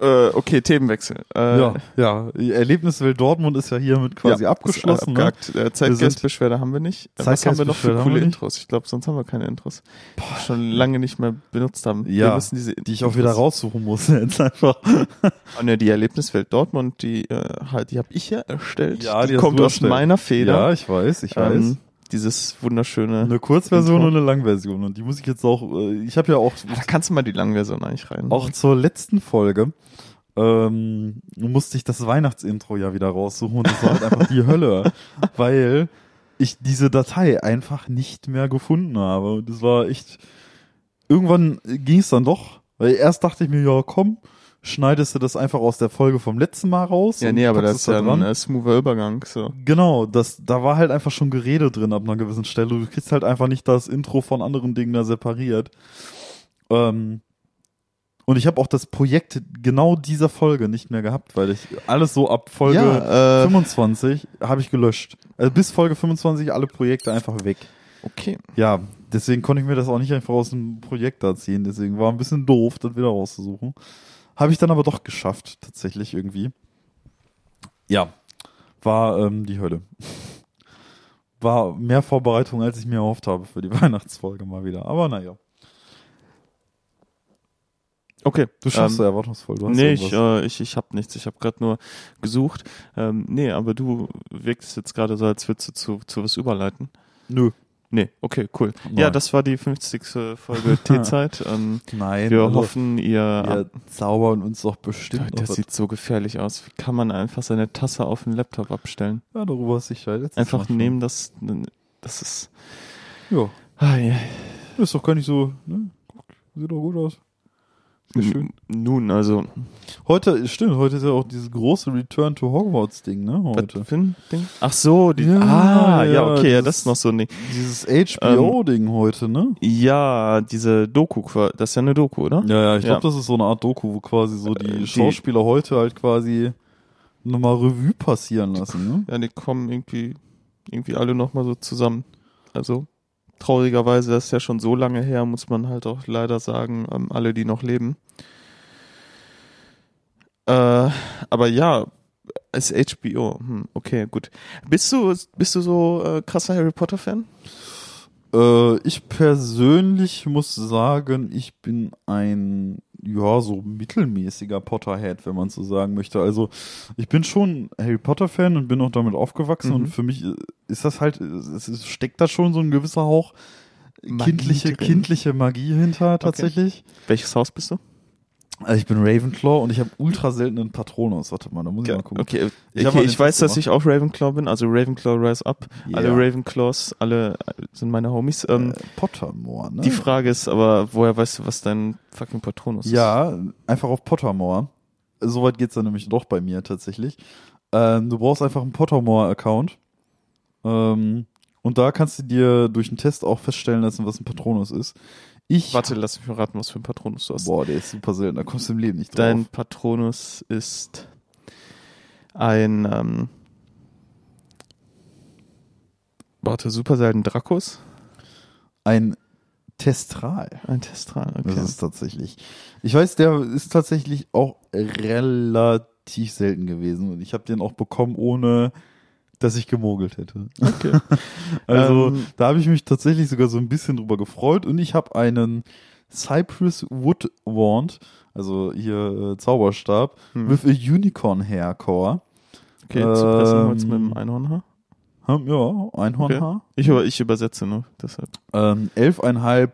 Äh, okay, Themenwechsel. Äh, ja, ja. Erlebniswelt Dortmund ist ja hiermit quasi ja, abgeschlossen. Ne? Äh, Zeitgeistbeschwerde haben wir nicht. Äh, Was haben wir noch für coole wir. Intros? Ich glaube, sonst haben wir keine Intros. Wir schon lange nicht mehr benutzt haben. wir Ja, müssen diese Die ich auch wieder raussuchen muss [LAUGHS] jetzt einfach. Oh, ne, die Erlebniswelt Dortmund, die, äh, halt, die habe ich ja erstellt. Ja, die die kommt aus erstellt. meiner Feder. Ja, ich weiß, ich weiß. Dieses wunderschöne. Eine Kurzversion Intro. und eine Langversion. Und die muss ich jetzt auch, äh, ich habe ja auch, Da kannst du mal die Langversion eigentlich rein. auch zur letzten Folge, ähm, musste ich das Weihnachtsintro ja wieder raussuchen und das war halt einfach die [LAUGHS] Hölle, weil ich diese Datei einfach nicht mehr gefunden habe. Und das war echt, irgendwann ging es dann doch, weil erst dachte ich mir, ja komm, schneidest du das einfach aus der Folge vom letzten Mal raus. ja, nee, aber das ist ja da ein äh, smoother Übergang. So. Genau, das, da war halt einfach schon Gerede drin ab einer gewissen Stelle. Du kriegst halt einfach nicht das Intro von anderen Dingen da separiert. Ähm, und ich habe auch das Projekt genau dieser Folge nicht mehr gehabt, weil ich alles so ab Folge Ja, äh, 25 habe ich gelöscht. Also bis Folge 25 alle Projekte einfach weg. Okay. Ja, deswegen konnte ich mir das auch nicht einfach aus dem Projekt da ziehen. Deswegen war ein bisschen doof, das wieder rauszusuchen. Habe ich dann aber doch geschafft, tatsächlich irgendwie. Ja, war ähm, die Hölle. [LAUGHS] War mehr Vorbereitung, als ich mir erhofft habe für die [LAUGHS] Weihnachtsfolge mal wieder. Aber naja, Okay. du schaffst ähm, erwartungsvoll. Du hast Nee, ich, äh, ich, ich habe nichts. Ich habe gerade nur gesucht. Ähm, nee, aber du wirkst jetzt gerade so, als würdest du zu, zu was überleiten. Nö. Nee, okay, cool. Nein. Ja, das war die 50. Folge [LAUGHS] T-Zeit. Ähm, Nein, wir also, hoffen, ihr... wir zaubern uns doch bestimmt das sieht so gefährlich aus. Wie kann man einfach seine Tasse auf den Laptop abstellen? Ja, darüber ist sicher. letztes Einfach nehmen, das, das ist... Ja, Ah, ja. ist doch gar nicht so, ne? Sieht doch gut aus. Schön. Nun, also... Heute, stimmt, heute ist ja auch dieses große Return to Hogwarts Ding, ne? Heute. Was für ein Ding? Ach so, die, Ja, ah, ja, ja, okay, ja, dieses- das ist noch so ein Ding. Dieses HBO-Ding heute, ne? Ja, diese Doku, das ist ja eine Doku, oder? Ja, ja, ich Ja. glaube, das ist so eine Art Doku, wo quasi so die, Äh, die- Schauspieler heute halt quasi nochmal Revue passieren lassen, ne? Ja, die kommen irgendwie, irgendwie alle nochmal so zusammen. Also, traurigerweise, das ist ja schon so lange her, muss man halt auch leider sagen, ähm, alle, die noch leben. Äh, aber ja, ist HBO. Hm, okay, gut. Bist du, bist du so äh, krasser Harry Potter Fan? Äh, ich persönlich muss sagen, ich bin ein, ja, so mittelmäßiger Potterhead, wenn man so sagen möchte. Also, ich bin schon Harry Potter-Fan und bin auch damit aufgewachsen Mhm. und für mich äh, ist das halt, es steckt da schon so ein gewisser Hauch Magie kindliche, drin. kindliche Magie hinter tatsächlich. Welches Haus bist du? Also ich bin Ravenclaw und ich habe ultra selten einen Patronus. Warte mal, da muss ich mal gucken. Okay, Ich okay, ich weiß, dass ich auch Ravenclaw bin, also Ravenclaw Rise Up. Ja. Alle Ravenclaws, alle sind meine Homies. Ähm, Äh, Pottermore, ne? Die Frage ist aber, woher weißt du, was dein fucking Patronus ist? Ja, einfach auf Pottermore. Soweit geht's dann nämlich doch bei mir tatsächlich. Ähm, du brauchst einfach einen Pottermore-Account. Ähm, und da kannst du dir durch einen Test auch feststellen lassen, was ein Patronus ist. Ich. Warte, lass mich mal raten, was für ein Patronus du hast. Boah, der ist super selten, da kommst du im Leben nicht drauf. Dein Patronus ist ein, ähm, warte, super selten Dracos? Ein Testral. Ein Testral, okay. Das ist tatsächlich. Ich weiß, der ist tatsächlich auch relativ selten gewesen und ich habe den auch bekommen, ohne dass ich gemogelt hätte. okay. [LAUGHS] Also Ähm, da habe ich mich tatsächlich sogar so ein bisschen drüber gefreut und ich habe einen Cypress Wood Wand, also hier äh, Zauberstab, Hm. with a Unicorn Hair Core. Okay, ähm, mit dem Einhornhaar. Hm, Ja, Einhornhaar. Ich, über, ich übersetze nur, deshalb. Ähm, 11,5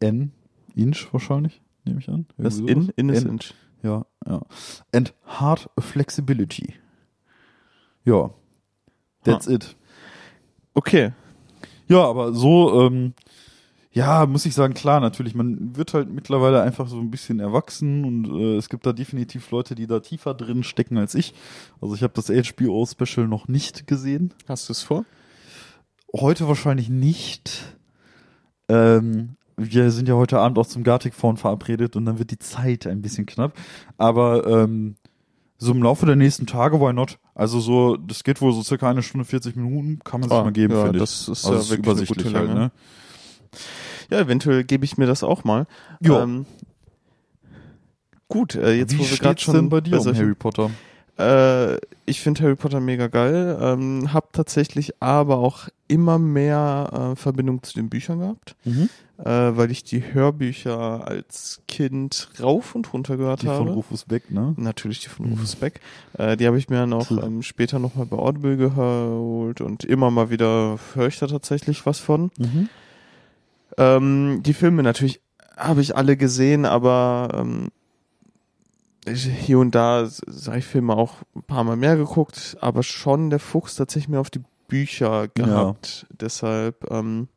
N, Inch wahrscheinlich, nehme ich an. Das Irgendwie in, sowas. in ist N. Inch. Ja, ja. And hard flexibility. Ja. That's it. Okay. Ja, aber so, ähm, ja, muss ich sagen, klar, natürlich, man wird halt mittlerweile einfach so ein bisschen erwachsen und äh, es gibt da definitiv Leute, die da tiefer drin stecken als ich. Also ich habe das HBO-Special noch nicht gesehen. Hast du es vor? Heute wahrscheinlich nicht. Ähm, wir sind ja heute Abend auch zum Gartic Phone verabredet und dann wird die Zeit ein bisschen knapp. Aber ähm, so im Laufe der nächsten Tage, why not? Also so, das geht wohl so circa eine Stunde 40 Minuten, kann man sich Ah, mal geben, ja, finde ich. das ist also ja ist wirklich eine übersichtlich gute halt, Länge. ne? Ja, eventuell gebe ich mir das auch mal. Ja. Ähm, gut, äh, jetzt Wie wo wir gerade steht's schon denn bei dir um solchen- Harry Potter? Äh, ich finde Harry Potter mega geil. Ähm, hab tatsächlich aber auch immer mehr äh, Verbindung zu den Büchern gehabt, Mhm. äh, weil ich die Hörbücher als Kind rauf und runter gehört Die habe. von Rufus Beck, ne? Natürlich die von Rufus Beck. Äh, die habe ich mir dann auch Cool. ähm, später nochmal bei Audible geholt und immer mal wieder höre ich da tatsächlich was von. Mhm. Ähm, die Filme natürlich habe ich alle gesehen, aber ähm, hier und da sage ich Filme auch ein paar Mal mehr geguckt, aber schon der Fuchs tatsächlich mehr auf die Bücher gehabt. Deshalb ähm,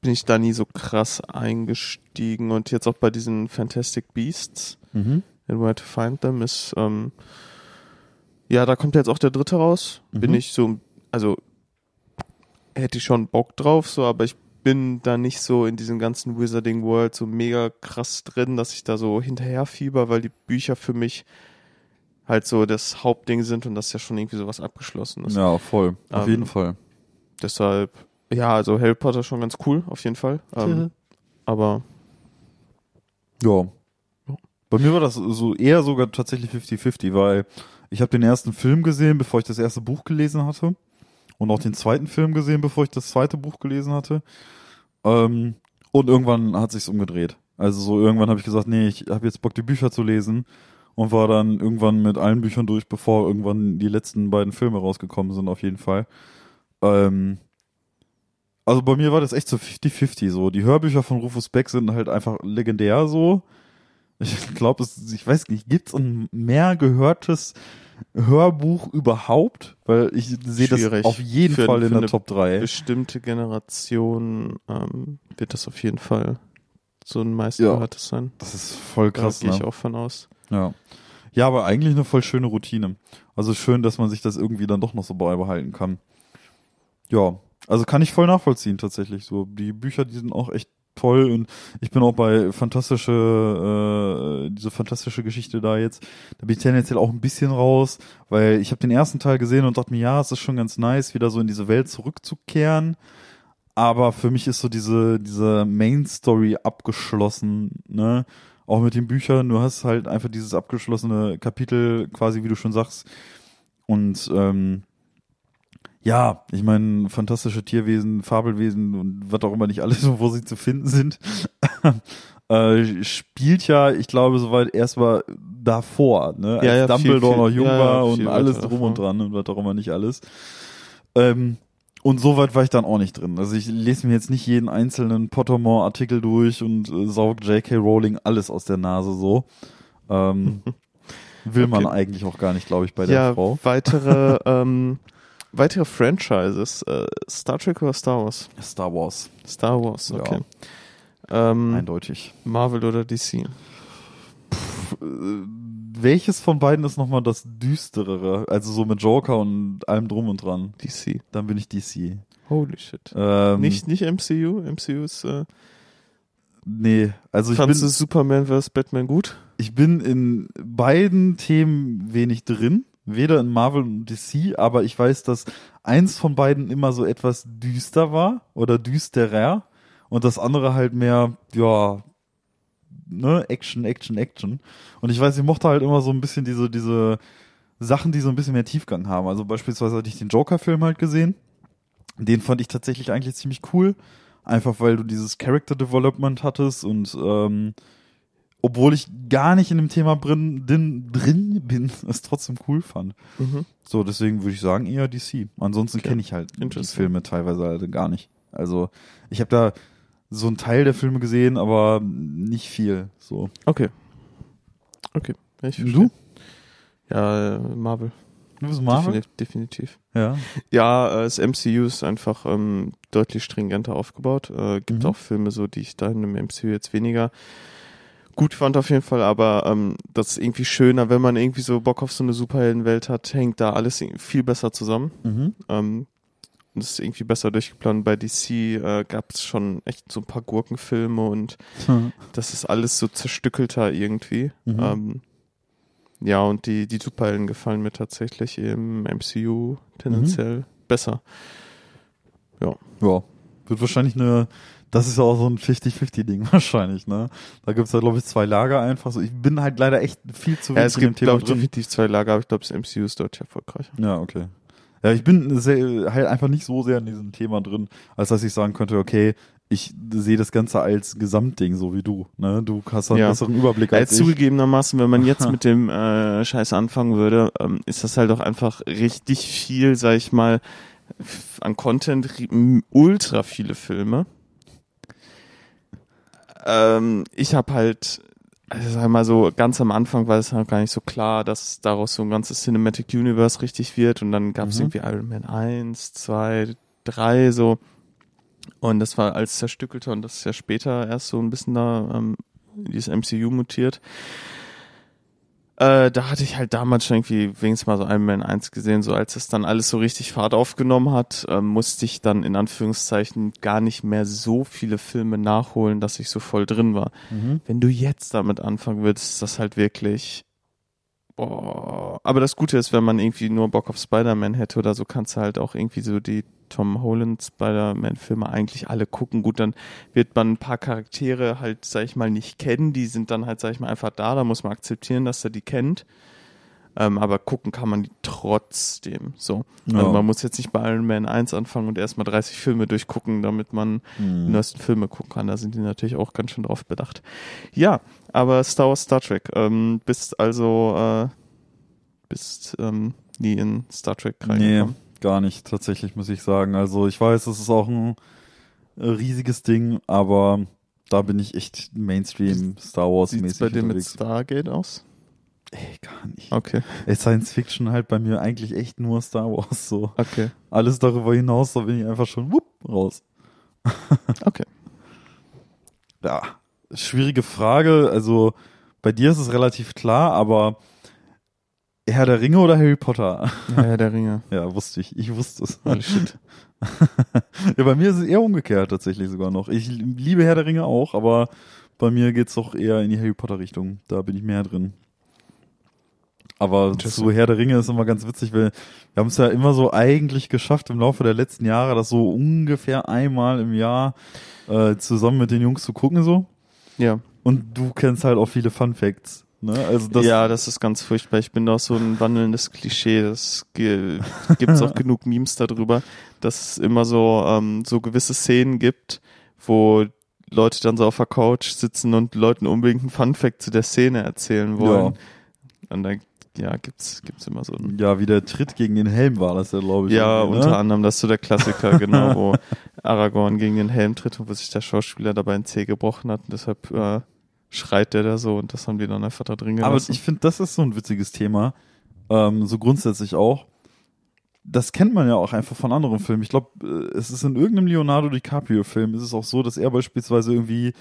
bin ich da nie so krass eingestiegen und jetzt auch bei diesen Fantastic Beasts Mhm. and Where to Find Them ist, ähm, ja, da kommt jetzt auch der dritte raus. Bin Mhm. ich so, also hätte ich schon Bock drauf, so, aber ich bin da nicht so in diesem ganzen Wizarding World so mega krass drin, dass ich da so hinterher fieber, weil die Bücher für mich halt so das Hauptding sind und das ist ja schon irgendwie sowas abgeschlossenes. Ja, voll. Auf Ähm, jeden Fall. Deshalb, ja, also Harry Potter schon ganz cool, auf jeden Fall. Ähm, aber Ja. Bei mir war das so eher sogar tatsächlich 50-50, weil ich habe den ersten Film gesehen, bevor ich das erste Buch gelesen hatte. Und auch den zweiten Film gesehen, bevor ich das zweite Buch gelesen hatte. Ähm, und irgendwann hat sich's umgedreht. Also so irgendwann habe ich gesagt, nee, ich habe jetzt Bock, die Bücher zu lesen. Und war dann irgendwann mit allen Büchern durch, bevor irgendwann die letzten beiden Filme rausgekommen sind, auf jeden Fall. Ähm, also bei mir war das echt so 50-50 so. Die Hörbücher von Rufus Beck sind halt einfach legendär so. Ich glaube, es, ich weiß nicht, gibt's ein mehr gehörtes Hörbuch überhaupt? Weil ich sehe das auf jeden Für- Fall in der Top 3. bestimmte Generation ähm, wird das auf jeden Fall so ein Ja. meistgehörtes sein. Das ist voll krass, da gehe ich ne? auch von aus. Ja. Ja, aber eigentlich eine voll schöne Routine. Also schön, dass man sich das irgendwie dann doch noch so beibehalten kann. Ja, also kann ich voll nachvollziehen tatsächlich. So die Bücher, die sind auch echt toll und ich bin auch bei fantastische, äh, diese fantastische Geschichte da jetzt. Da bin ich tendenziell auch ein bisschen raus, weil ich habe den ersten Teil gesehen und dachte mir, ja, es ist schon ganz nice, wieder so in diese Welt zurückzukehren. Aber für mich ist so diese, diese Main Story abgeschlossen, ne? Auch mit den Büchern, du hast halt einfach dieses abgeschlossene Kapitel, quasi wie du schon sagst. Und ähm, ja, ich meine, fantastische Tierwesen, Fabelwesen und was auch immer nicht alles, [LAUGHS] wo sie zu finden sind, [LAUGHS] äh, spielt ja, ich glaube, soweit erstmal davor, ne? Als Ja, ja, Dumbledore viel- noch jung ja, war und alles drum und davor. dran und was auch immer nicht alles. Ähm, und so weit war ich dann auch nicht drin. Also ich lese mir jetzt nicht jeden einzelnen Pottermore-Artikel durch und äh, saug J.K. Rowling alles aus der Nase so. Ähm, [LAUGHS] will man Okay. eigentlich auch gar nicht, glaube ich, bei der Frau. weitere, ähm, weitere Franchises. Äh, Star Trek oder Star Wars? Star Wars, Star Wars, Ja. okay. Ähm, eindeutig. Marvel oder DC? Äh, welches von beiden ist nochmal das düsterere? Also so mit Joker und allem drum und dran. DC. Dann bin ich DC. Holy shit. Ähm, nicht, nicht MCU? MCU ist, äh, Nee, also ich bin, fandst du Superman vs. Batman gut? ich bin in beiden Themen wenig drin. Weder in Marvel und DC, aber ich weiß, dass eins von beiden immer so etwas düster war oder düsterer und das andere halt mehr, ja, ne, Action, Action, Action. Und ich weiß, ich mochte halt immer so ein bisschen diese, diese Sachen, die so ein bisschen mehr Tiefgang haben. Also beispielsweise hatte ich den Joker-Film halt gesehen. Den fand ich tatsächlich eigentlich ziemlich cool. Einfach weil du dieses Character Development hattest und ähm, obwohl ich gar nicht in dem Thema drin, drin, drin bin, [LAUGHS] es trotzdem cool fand. Mhm. So, deswegen würde ich sagen eher DC. Ansonsten Okay. kenne ich halt die. Filme teilweise halt gar nicht. Also ich habe da so einen Teil der Filme gesehen, aber nicht viel. So. Okay. Okay. Ich Und verstehe. Ja, äh, Marvel. Du bist Marvel? Defini definitiv. Ja. Ja, äh, das MCU ist einfach ähm, deutlich stringenter aufgebaut. Äh, gibt Mhm. auch Filme so, die ich da in dem MCU jetzt weniger gut fand auf jeden Fall, aber ähm, das ist irgendwie schöner, wenn man irgendwie so Bock auf so eine Superheldenwelt hat, hängt da alles viel besser zusammen. Mhm. Ähm, und es ist irgendwie besser durchgeplant. Bei DC äh, gab es schon echt so ein paar Gurkenfilme und [LAUGHS] das ist alles so zerstückelter irgendwie. Mhm. Ähm, ja, und die, die Superhelden gefallen mir tatsächlich im MCU tendenziell besser. Ja. Wird wahrscheinlich eine Das ist ja auch so ein 50-50-Ding [LAUGHS] wahrscheinlich, ne? Da gibt's ja, glaube ich, zwei Lager einfach so. Ich bin halt leider echt viel zu Ja, wenig es in dem gibt, Thema glaube ich, drin. definitiv zwei Lager, aber ich glaube, das MCU ist deutlich erfolgreicher. Ja, okay. Ja, ich bin sehr, halt einfach nicht so sehr in diesem Thema drin, als dass ich sagen könnte, okay, ich sehe das Ganze als Gesamtding, so wie du. Ne? Du hast einen Ja. besseren Überblick als ich. zugegebenermaßen, wenn man jetzt [LAUGHS] mit dem äh, Scheiß anfangen würde, ähm, ist das halt auch einfach richtig viel, sag ich mal, an Content, ultra viele Filme. Ähm, ich habe halt, also sag mal so, ganz am Anfang war es halt gar nicht so klar, dass daraus so ein ganzes Cinematic Universe richtig wird und dann gab es Mhm. irgendwie Iron Man 1, 2, 3, so. Und das war alles zerstückelter und das ist ja später erst so ein bisschen da ähm, dieses MCU mutiert. Äh, da hatte ich halt damals schon irgendwie wenigstens mal so Iron Man 1 gesehen, so als es dann alles so richtig Fahrt aufgenommen hat, ähm, musste ich dann in Anführungszeichen gar nicht mehr so viele Filme nachholen, dass ich so voll drin war. Mhm. Wenn du jetzt damit anfangen würdest, ist das halt wirklich. Boah. Aber das Gute ist, wenn man irgendwie nur Bock auf Spider-Man hätte oder so, kannst du halt auch irgendwie so die Tom Holland Spider-Man-Filme eigentlich alle gucken. Gut, dann wird man ein paar Charaktere halt, sag ich mal, nicht kennen. Die sind dann halt, sag ich mal, einfach da. Da muss man akzeptieren, dass er die kennt. Ähm, aber gucken kann man die trotzdem. So. Ja. Also man muss jetzt nicht bei Iron Man 1 anfangen und erstmal 30 Filme durchgucken, damit man die Mhm. neuesten Filme gucken kann. Da sind die natürlich auch ganz schön drauf bedacht. Ja, aber Star Wars, Star Trek. Ähm, bist also äh, bist ähm, nie in Star Trek Nee, reingekommen. gar nicht, tatsächlich, muss ich sagen. Also ich weiß, es ist auch ein riesiges Ding, aber da bin ich echt Mainstream Star Wars mäßig bei dir mit. Stargate aus? Ey, gar nicht. Okay, Ey, Science Fiction halt bei mir eigentlich echt nur Star Wars so. okay, Alles darüber hinaus, da bin ich einfach schon wupp, raus. [LAUGHS] okay. Ja, schwierige Frage. Also bei dir ist es relativ klar, aber Herr der Ringe oder Harry Potter? Ja, Herr der Ringe. [LAUGHS] Ja, wusste ich. Ich wusste es. Holy shit. [LAUGHS] ja, bei mir ist es eher umgekehrt tatsächlich sogar noch. Ich liebe Herr der Ringe auch, aber bei mir geht's doch eher in die Harry Potter Richtung. Da bin ich mehr drin. Aber Interesting. zu Herr der Ringe ist immer ganz witzig, weil wir haben es ja immer so eigentlich geschafft im Laufe der letzten Jahre, das so ungefähr einmal im Jahr äh, zusammen mit den Jungs zu gucken so. Ja. Und du kennst halt auch viele Fun Facts. Ne? Also das, ja, das ist ganz furchtbar. Ich bin doch so ein wandelndes Klischee. Das ge [LAUGHS] gibt's auch genug Memes darüber, dass es immer so ähm, so gewisse Szenen gibt, wo Leute dann so auf der Couch sitzen und Leuten unbedingt einen Funfact zu der Szene erzählen wollen. Und dann ja, gibt's gibt's immer so ein ja, wie der Tritt gegen den Helm war das ja, glaube ich. ja, irgendwie, unter ne? anderem, das ist so der Klassiker, genau, wo [LAUGHS] Aragorn gegen den Helm tritt und wo sich der Schauspieler dabei ein Zeh gebrochen hat und deshalb äh, schreit der da so und das haben die dann einfach da drin Aber gelassen. ich finde, das ist so ein witziges Thema. Ähm, so grundsätzlich auch. Das kennt man ja auch einfach von anderen Filmen. Ich glaube, äh, es ist in irgendeinem Leonardo DiCaprio-Film ist es auch so, dass er beispielsweise irgendwie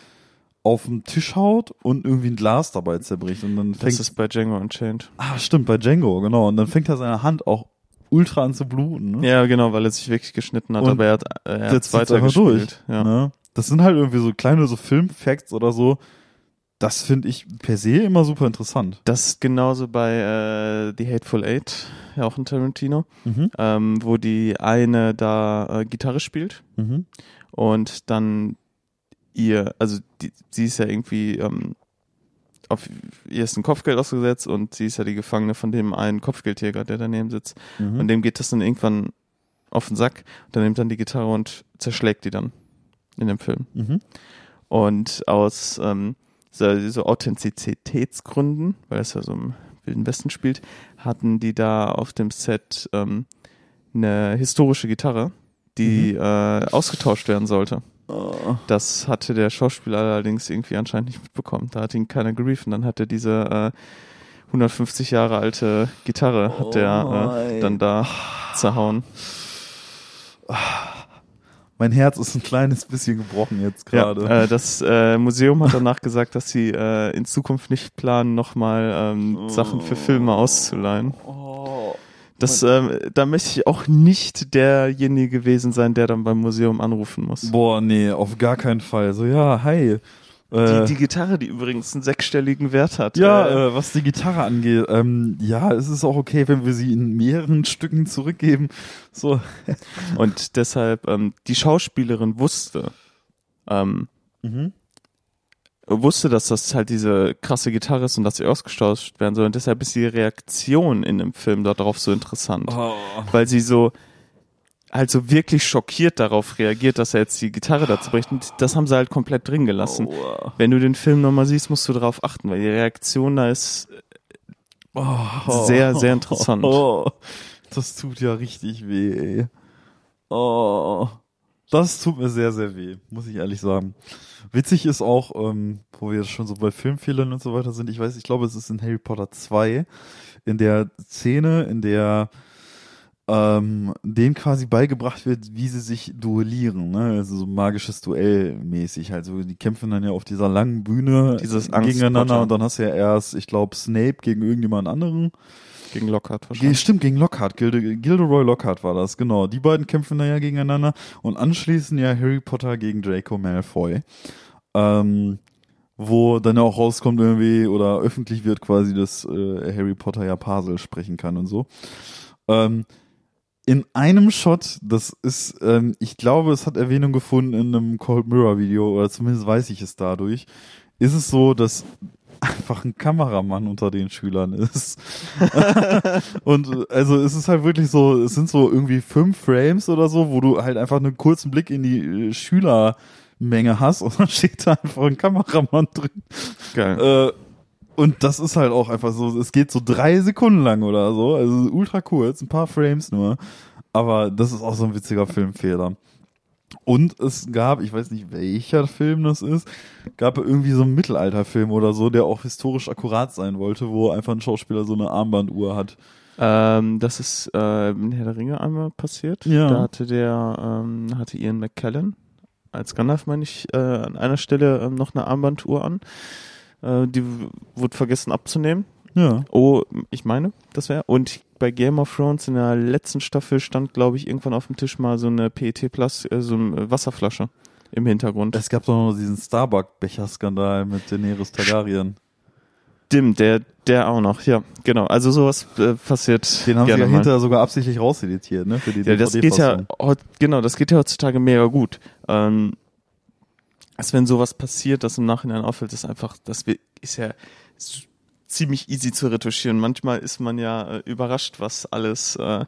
auf den Tisch haut und irgendwie ein Glas dabei zerbricht und dann das fängt ist bei Django Unchained. ah stimmt bei Django genau und dann fängt er seine Hand auch ultra an zu bluten ne? Ja, genau, weil er sich wirklich geschnitten hat, Und aber er hat, äh, er zieht's weiter gespielt. Ja. ne? das sind halt irgendwie so kleine so Filmfacts oder so das finde ich per se immer super interessant Das ist genauso bei äh, The Hateful Eight, ja auch ein Tarantino, mhm. ähm, wo die eine da äh, Gitarre spielt Mhm. und dann ihr, also die, sie ist ja irgendwie ähm, auf ihr ist ein Kopfgeld ausgesetzt und sie ist ja die Gefangene von dem einen Kopfgeldjäger, der daneben sitzt. Mhm. Und dem geht das dann irgendwann auf den Sack. Und dann nimmt dann die Gitarre und zerschlägt die dann in dem Film. Mhm. Und aus ähm, so, so Authentizitätsgründen, weil es ja so im Wilden Westen spielt, hatten die da auf dem Set ähm, eine historische Gitarre, die äh, ausgetauscht werden sollte. Oh. Das hatte der Schauspieler allerdings irgendwie anscheinend nicht mitbekommen. Da hat ihn keiner geriefen. Dann hat er diese äh, 150 Jahre alte Gitarre hat der äh, Oh, dann da zerhauen. Mein Herz ist ein kleines bisschen gebrochen jetzt gerade. Ja, äh, das äh, Museum hat danach gesagt, dass sie äh, in Zukunft nicht planen, nochmal ähm, Sachen für Filme auszuleihen. oh. Das, ähm, da möchte ich auch nicht derjenige gewesen sein, der dann beim Museum anrufen muss. Boah, nee, auf gar keinen Fall. So, ja, hi. Die, Äh, die Gitarre, die übrigens einen sechsstelligen Wert hat. ja, äh, äh, was die Gitarre angeht, ähm, ja, es ist auch okay, wenn wir sie in mehreren Stücken zurückgeben. So, Und deshalb, ähm, die Schauspielerin wusste, ähm, Mhm. Wusste, dass das halt diese krasse Gitarre ist und dass sie ausgestauscht werden soll. Und deshalb ist die Reaktion in dem Film darauf so interessant. Oh. Weil sie so halt so wirklich schockiert darauf reagiert, dass er jetzt die Gitarre dazu bricht. Und das haben sie halt komplett drin gelassen. Oh. Wenn du den Film nochmal siehst, musst du darauf achten, weil die Reaktion da ist sehr, sehr interessant. Oh, das tut ja richtig weh, ey. Oh, das tut mir sehr, sehr weh, muss ich ehrlich sagen. Witzig ist auch, ähm, wo wir jetzt schon so bei Filmfehlern und so weiter sind, ich weiß, ich glaube, es ist in Harry Potter 2, in der Szene, in der ähm, denen quasi beigebracht wird, wie sie sich duellieren, ne? Also so magisches Duell mäßig. Also die kämpfen dann ja auf dieser langen Bühne Dieses gegeneinander und dann hast du ja erst, ich glaube, Snape gegen irgendjemand anderen. Gegen Lockhart wahrscheinlich. stimmt, gegen Lockhart, Gilde, Gilderoy Lockhart war das, genau. Die beiden kämpfen da ja gegeneinander und anschließend ja Harry Potter gegen Draco Malfoy. Ähm, wo dann ja auch rauskommt irgendwie oder öffentlich wird quasi, dass äh, Harry Potter ja Parsel sprechen kann und so. Ähm, in einem Shot, das ist, ähm, ich glaube, es hat Erwähnung gefunden in einem Cold Mirror Video, oder zumindest weiß ich es dadurch, ist es so, dass einfach ein Kameramann unter den Schülern ist. [LAUGHS] und also es ist halt wirklich so, es sind so irgendwie fünf Frames oder so, wo du halt einfach einen kurzen Blick in die äh, Schülermenge hast und [LAUGHS] dann steht da einfach ein Kameramann drin. Geil. Äh, und das ist halt auch einfach so, es geht so drei Sekunden lang oder so, also ultra kurz, ein paar Frames nur. Aber das ist auch so ein witziger Filmfehler. Und es gab, ich weiß nicht welcher Film das ist, gab irgendwie so einen Mittelalterfilm oder so, der auch historisch akkurat sein wollte, wo einfach ein Schauspieler so eine Armbanduhr hat. Ähm, das ist äh, in Herr der Ringe einmal passiert. Ja. Da hatte der, ähm, hatte Ian McKellen als Gandalf, meine ich, äh, an einer Stelle ähm, noch eine Armbanduhr an. Äh, die wurde vergessen abzunehmen. Ja. Oh, ich meine, das wäre. Und bei Game of Thrones in der letzten Staffel stand, glaube ich, irgendwann auf dem Tisch mal so eine PET Plus, äh, so eine Wasserflasche im Hintergrund. Es gab doch noch diesen Starbuck-Becher-Skandal mit Daenerys Targaryen. Stimmt, der, der auch noch, ja, genau. Also sowas äh, passiert. Den haben sie ja mal. hinterher sogar absichtlich rauseditiert, ne? Für die Ja, das geht ja, genau, das geht ja heutzutage mega gut. Ähm, als wenn sowas passiert, das im Nachhinein auffällt, ist einfach, das ist ja ziemlich easy zu retuschieren. Manchmal ist man ja äh, überrascht, was alles, äh,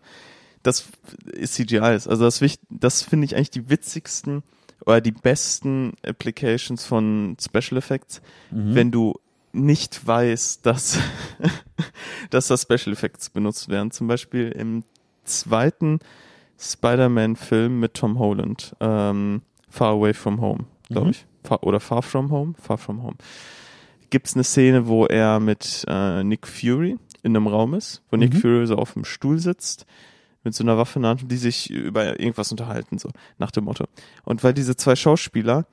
das ist CGI ist. Also das, das finde ich eigentlich die witzigsten oder die besten Applications von Special Effects, Mhm. wenn du nicht weißt, dass, [LAUGHS] dass da Special Effects benutzt werden. Zum Beispiel im zweiten Spider-Man-Film mit Tom Holland, ähm, Far Away from Home, glaube Mhm. ich. Far, oder Far From Home? Far From Home. Gibt es eine Szene, wo er mit äh, Nick Fury in einem Raum ist, wo Nick Mhm. Fury so auf dem Stuhl sitzt, mit so einer Waffe in der Hand, die sich über irgendwas unterhalten, so nach dem Motto. Und weil diese zwei Schauspieler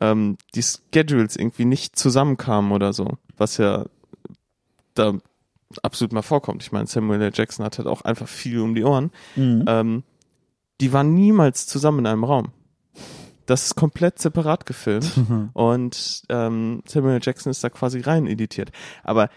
ähm, die Schedules irgendwie nicht zusammenkamen oder so, was ja da absolut mal vorkommt. Ich meine, Samuel L. Jackson hat halt auch einfach viel um die Ohren. Mhm. Ähm, die waren niemals zusammen in einem Raum. Das ist komplett separat gefilmt [LAUGHS] und ähm, Samuel. Jackson ist da quasi rein editiert. Aber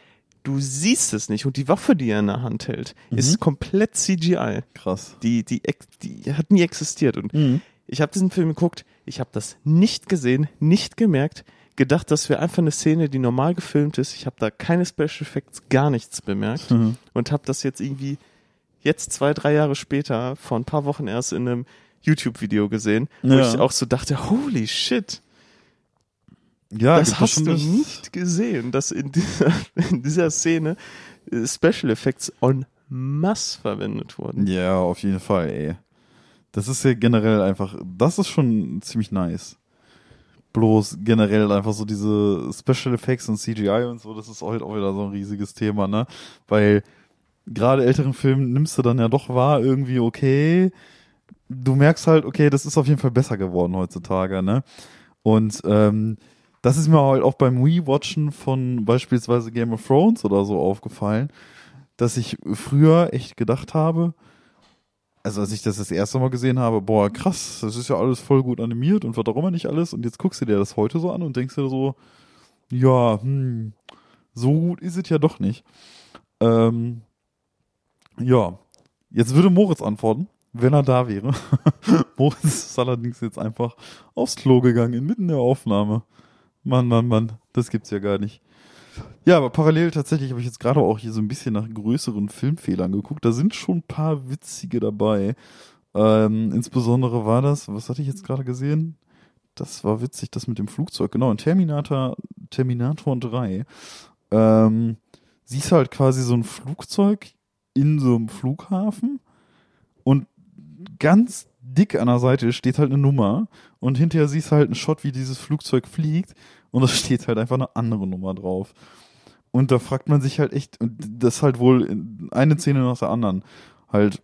du siehst es nicht und die Waffe, die er in der Hand hält, ist komplett CGI. Krass. Die, die, die hat nie existiert und Mhm. ich habe diesen Film geguckt, ich habe das nicht gesehen, nicht gemerkt, gedacht, das wäre einfach eine Szene, die normal gefilmt ist. Ich habe da keine Special Effects, gar nichts bemerkt Mhm. und habe das jetzt irgendwie jetzt zwei, drei Jahre später, vor ein paar Wochen erst in einem YouTube-Video gesehen, wo Ja. ich auch so dachte, holy shit, Ja, das hast schon du das- nicht gesehen, dass in dieser, [LAUGHS] in dieser Szene äh, Special Effects en masse verwendet wurden. Ja, auf jeden Fall, ey. Das ist ja generell einfach, das ist schon ziemlich nice. Bloß generell einfach so diese Special Effects und CGI und so, das ist halt auch wieder so ein riesiges Thema, ne? Weil gerade älteren Filmen nimmst du dann ja doch wahr, irgendwie okay. Du merkst halt, okay, das ist auf jeden Fall besser geworden heutzutage, ne? Und ähm, das ist mir halt auch beim Rewatchen von beispielsweise Game of Thrones oder so aufgefallen, dass ich früher echt gedacht habe, also als ich das das erste Mal gesehen habe, boah, krass, das ist ja alles voll gut animiert und was auch immer nicht alles. Und jetzt guckst du dir das heute so an und denkst dir so, ja, hm, so gut ist es ja doch nicht. Ähm, ja, jetzt würde Moritz antworten. Wenn er da wäre. [LAUGHS] Moritz ist allerdings jetzt einfach aufs Klo gegangen, inmitten der Aufnahme. Mann, Mann, Mann, das gibt's ja gar nicht. Ja, aber parallel tatsächlich habe ich jetzt gerade auch hier so ein bisschen nach größeren Filmfehlern geguckt. Da sind schon ein paar witzige dabei. Ähm, insbesondere war das, was hatte ich jetzt gerade gesehen? Das war witzig, das mit dem Flugzeug. Genau, in Terminator, Terminator 3. Ähm, siehst halt quasi so ein Flugzeug in so einem Flughafen und ganz dick an der Seite steht halt eine Nummer und hinterher siehst du halt einen Shot, wie dieses Flugzeug fliegt und da [LAUGHS] steht halt einfach eine andere Nummer drauf. Und da fragt man sich halt echt, das halt wohl in- eine Szene nach der anderen halt,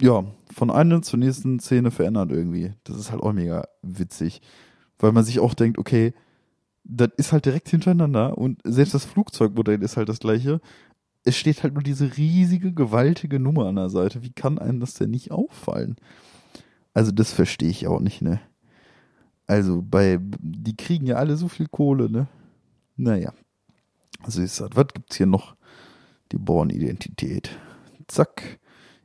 ja, von einer zur nächsten Szene verändert irgendwie. Das ist halt auch mega witzig. Weil man sich auch denkt, okay, das ist halt direkt hintereinander und selbst das Flugzeugmodell ist halt das gleiche. Es steht halt nur diese riesige, gewaltige Nummer an der Seite. Wie kann einem das denn nicht auffallen? Also das verstehe ich auch nicht, ne? Also bei, die kriegen ja alle so viel Kohle, ne? Naja. Also ist das, was gibt's hier noch? Die Born-Identität. Zack.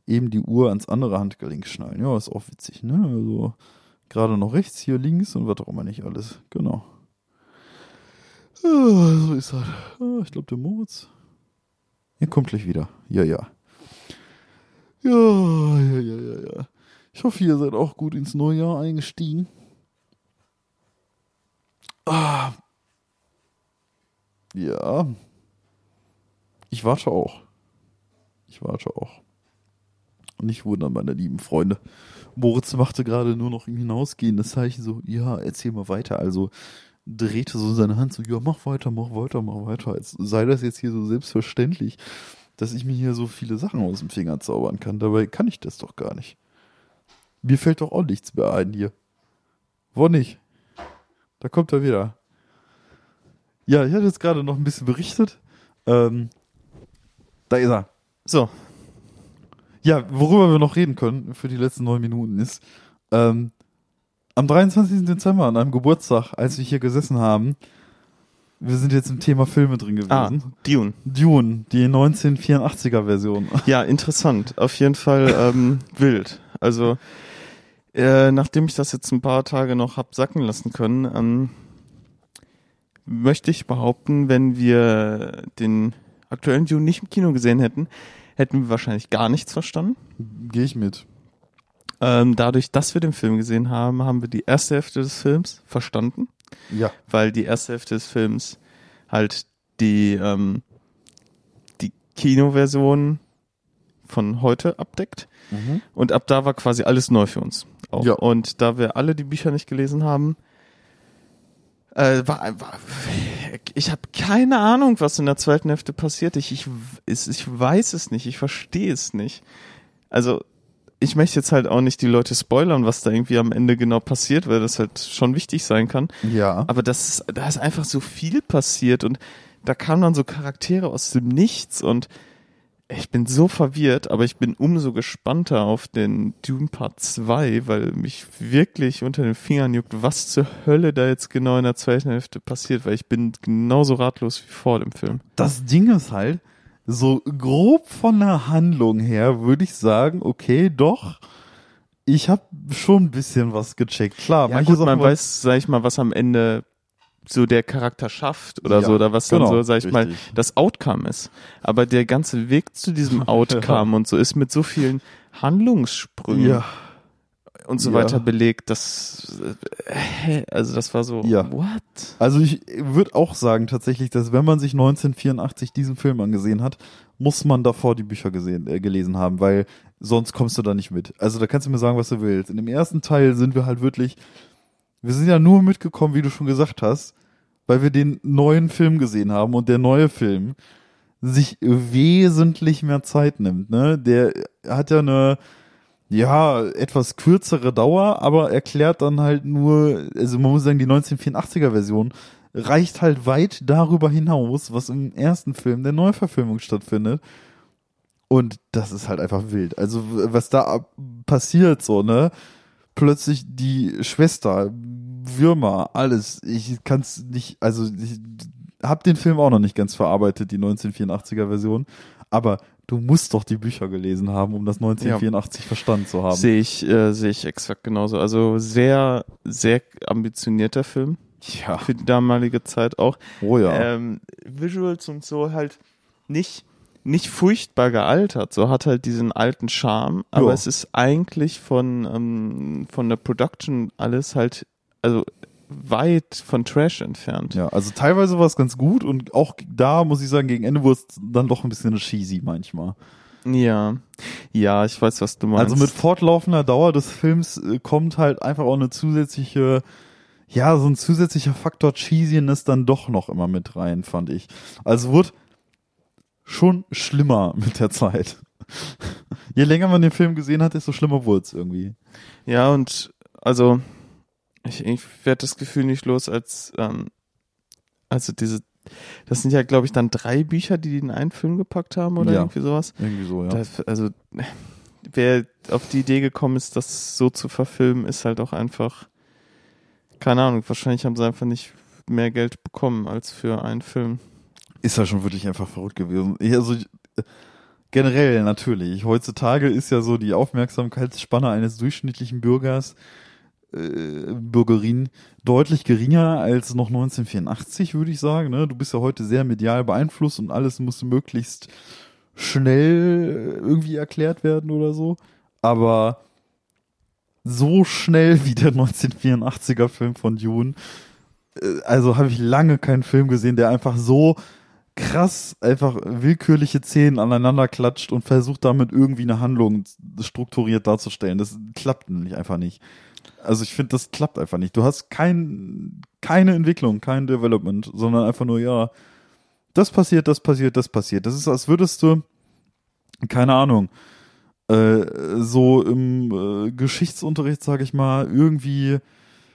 Eben die Uhr ans andere Handgelenk schnallen. Ja, ist auch witzig, ne? Also gerade noch rechts, hier links und was auch immer nicht alles. Genau. Ah, so ist das. Ah, ich glaube, der Moritz. Er kommt gleich wieder. Ja, ja. Ja, ja, ja, ja, ja. Ich hoffe, ihr seid auch gut ins neue Jahr eingestiegen. Ah. Ja. Ich warte auch. Ich warte auch. Nicht wundern, meine lieben Freunde. Moritz machte gerade nur noch im Hinausgehen das Zeichen so, ja, erzähl mal weiter. Also drehte so seine Hand so, ja, mach weiter, mach weiter, mach weiter. Als sei das jetzt hier so selbstverständlich, dass ich mir hier so viele Sachen aus dem Finger zaubern kann. Dabei kann ich das doch gar nicht. Mir fällt doch auch nichts mehr ein hier. Wo nicht? Da kommt er wieder. Ja, ich hatte jetzt gerade noch ein bisschen berichtet. Ähm, da ist er. So, Ja, worüber wir noch reden können für die letzten neun Minuten ist, ähm, am 23. Dezember, an einem Geburtstag, als wir hier gesessen haben, wir sind jetzt im Thema Filme drin ah, gewesen. Dune. Dune, die 1984er Version. [LAUGHS] Ja, interessant. Auf jeden Fall ähm, wild. Also, äh, nachdem ich das jetzt ein paar Tage noch hab sacken lassen können, ähm, möchte ich behaupten, wenn wir den aktuellen Dune nicht im Kino gesehen hätten, hätten wir wahrscheinlich gar nichts verstanden. Gehe ich mit. Ähm, dadurch, dass wir den Film gesehen haben, haben wir die erste Hälfte des Films verstanden, Ja. weil die erste Hälfte des Films halt die, ähm, die Kinoversion von heute abdeckt. Und ab da war quasi alles neu für uns. Auch. Ja. Und da wir alle die Bücher nicht gelesen haben, äh, war, war ich habe keine Ahnung, was in der zweiten Hälfte passiert. Ich, ich, ich weiß es nicht, ich verstehe es nicht. Also ich möchte jetzt halt auch nicht die Leute spoilern, was da irgendwie am Ende genau passiert, weil das halt schon wichtig sein kann. Ja. Aber das ist, da ist einfach so viel passiert und da kamen dann so Charaktere aus dem Nichts und ich bin so verwirrt, aber ich bin umso gespannter auf den Dune Part 2, weil mich wirklich unter den Fingern juckt, was zur Hölle da jetzt genau in der zweiten Hälfte passiert, weil ich bin genauso ratlos wie vor dem Film. Das Ding ist halt, so grob von der Handlung her würde ich sagen, okay, doch. Ich habe schon ein bisschen was gecheckt. Klar, Ja gut, man weiß, sag ich mal, was am Ende so der Charakter schafft oder Ja, so, oder was dann genau, so, sag ich mal, richtig. das Outcome ist. Aber der ganze Weg zu diesem [LAUGHS] Outcome und so ist mit so vielen Handlungssprüngen Ja. Und so Ja. weiter belegt, das, äh, also das war so, Ja. what? Also ich würde auch sagen tatsächlich, dass wenn man sich 1984 diesen Film angesehen hat, muss man davor die Bücher gesehen, äh, gelesen haben, weil sonst kommst du da nicht mit. Also da kannst du mir sagen, was du willst. In dem ersten Teil sind wir halt wirklich, wir sind ja nur mitgekommen, wie du schon gesagt hast, weil wir den neuen Film gesehen haben und der neue Film sich wesentlich mehr Zeit nimmt. Ne? Der hat ja eine ja, etwas kürzere Dauer, aber erklärt dann halt nur, also man muss sagen, die 1984er Version reicht halt weit darüber hinaus, was im ersten Film der Neuverfilmung stattfindet. Und das ist halt einfach wild. Also, was da passiert, so, ne? Plötzlich die Schwester, Würmer, alles. Ich kann's nicht, also, ich hab den Film auch noch nicht ganz verarbeitet, die 1984er Version. Aber du musst doch die Bücher gelesen haben, um das 1984 verstanden zu haben. Sehe ich, äh, sehe ich exakt genauso. Also sehr, sehr ambitionierter Film Ja. für die damalige Zeit auch. Oh ja. Ähm, Visuals und so halt nicht, nicht furchtbar gealtert. So hat halt diesen alten Charme, aber Ja. es ist eigentlich von, ähm, von der Production alles halt, also weit von Trash entfernt. Ja, also teilweise war es ganz gut und auch da muss ich sagen, gegen Ende wurde es dann doch ein bisschen cheesy manchmal. Ja, ja, ich weiß, was du meinst. Also mit fortlaufender Dauer des Films äh, kommt halt einfach auch eine zusätzliche, ja, so ein zusätzlicher Faktor Cheesiness dann doch noch immer mit rein, fand ich. Also wurde schon schlimmer [LAUGHS] mit der Zeit. Je länger man den Film gesehen hat, desto schlimmer wurde es irgendwie. Ja, und also ich, ich werde das Gefühl nicht los, als ähm, also diese, das sind ja, glaube ich, dann drei Bücher, die die in einen Film gepackt haben oder Ja. irgendwie sowas. Irgendwie so, ja. Das, also wer auf die Idee gekommen ist, das so zu verfilmen, ist halt auch einfach, keine Ahnung, wahrscheinlich haben sie einfach nicht mehr Geld bekommen als für einen Film. ist ja schon wirklich einfach verrückt gewesen. Also generell natürlich. Heutzutage ist ja so die Aufmerksamkeitsspanne eines durchschnittlichen Bürgers, äh, Bürgerin deutlich geringer als noch 1984, würde ich sagen. Ne? Du bist ja heute sehr medial beeinflusst und alles muss möglichst schnell irgendwie erklärt werden oder so. Aber so schnell wie der 1984er Film von Dune, äh, also habe ich lange keinen Film gesehen, der einfach so krass einfach willkürliche Szenen aneinander klatscht und versucht damit irgendwie eine Handlung strukturiert darzustellen. Das klappt nämlich einfach nicht. Also ich finde, das klappt einfach nicht. Du hast kein, keine Entwicklung, kein Development, sondern einfach nur, ja, das passiert, das passiert, das passiert. Das ist, als würdest du, keine Ahnung, äh, so im äh, Geschichtsunterricht, sag ich mal, irgendwie,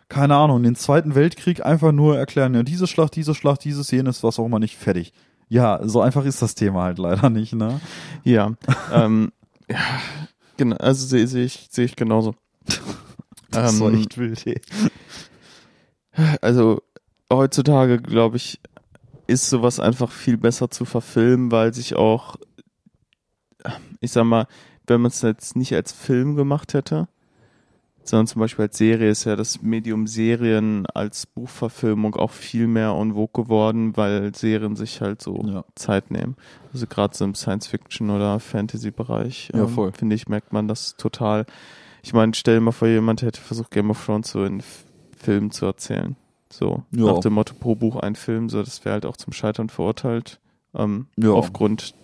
keine Ahnung, den Zweiten Weltkrieg einfach nur erklären, ja, diese Schlacht, diese Schlacht, dieses, jenes, was auch immer nicht, fertig. Ja, so einfach ist das Thema halt leider nicht, ne? Ja, ähm, ja, genau, also sehe sehe ich, sehe ich genauso. [LAUGHS] Das war Ähm, echt wild, ey. [LAUGHS] Also heutzutage, glaube ich, ist sowas einfach viel besser zu verfilmen, weil sich auch, ich sag mal, wenn man es jetzt nicht als Film gemacht hätte, sondern zum Beispiel als Serie, ist ja das Medium Serien als Buchverfilmung auch viel mehr en vogue geworden, weil Serien sich halt so Ja. Zeit nehmen. Also gerade so im Science-Fiction- oder Fantasy-Bereich, Ja, ähm, finde ich, merkt man das total. Ich meine, stell dir mal vor, jemand hätte versucht, Game of Thrones so in F- Filmen zu erzählen. So, Ja. nach dem Motto pro Buch ein Film, so, das wäre halt auch zum Scheitern verurteilt. Ähm, Ja. Aufgrund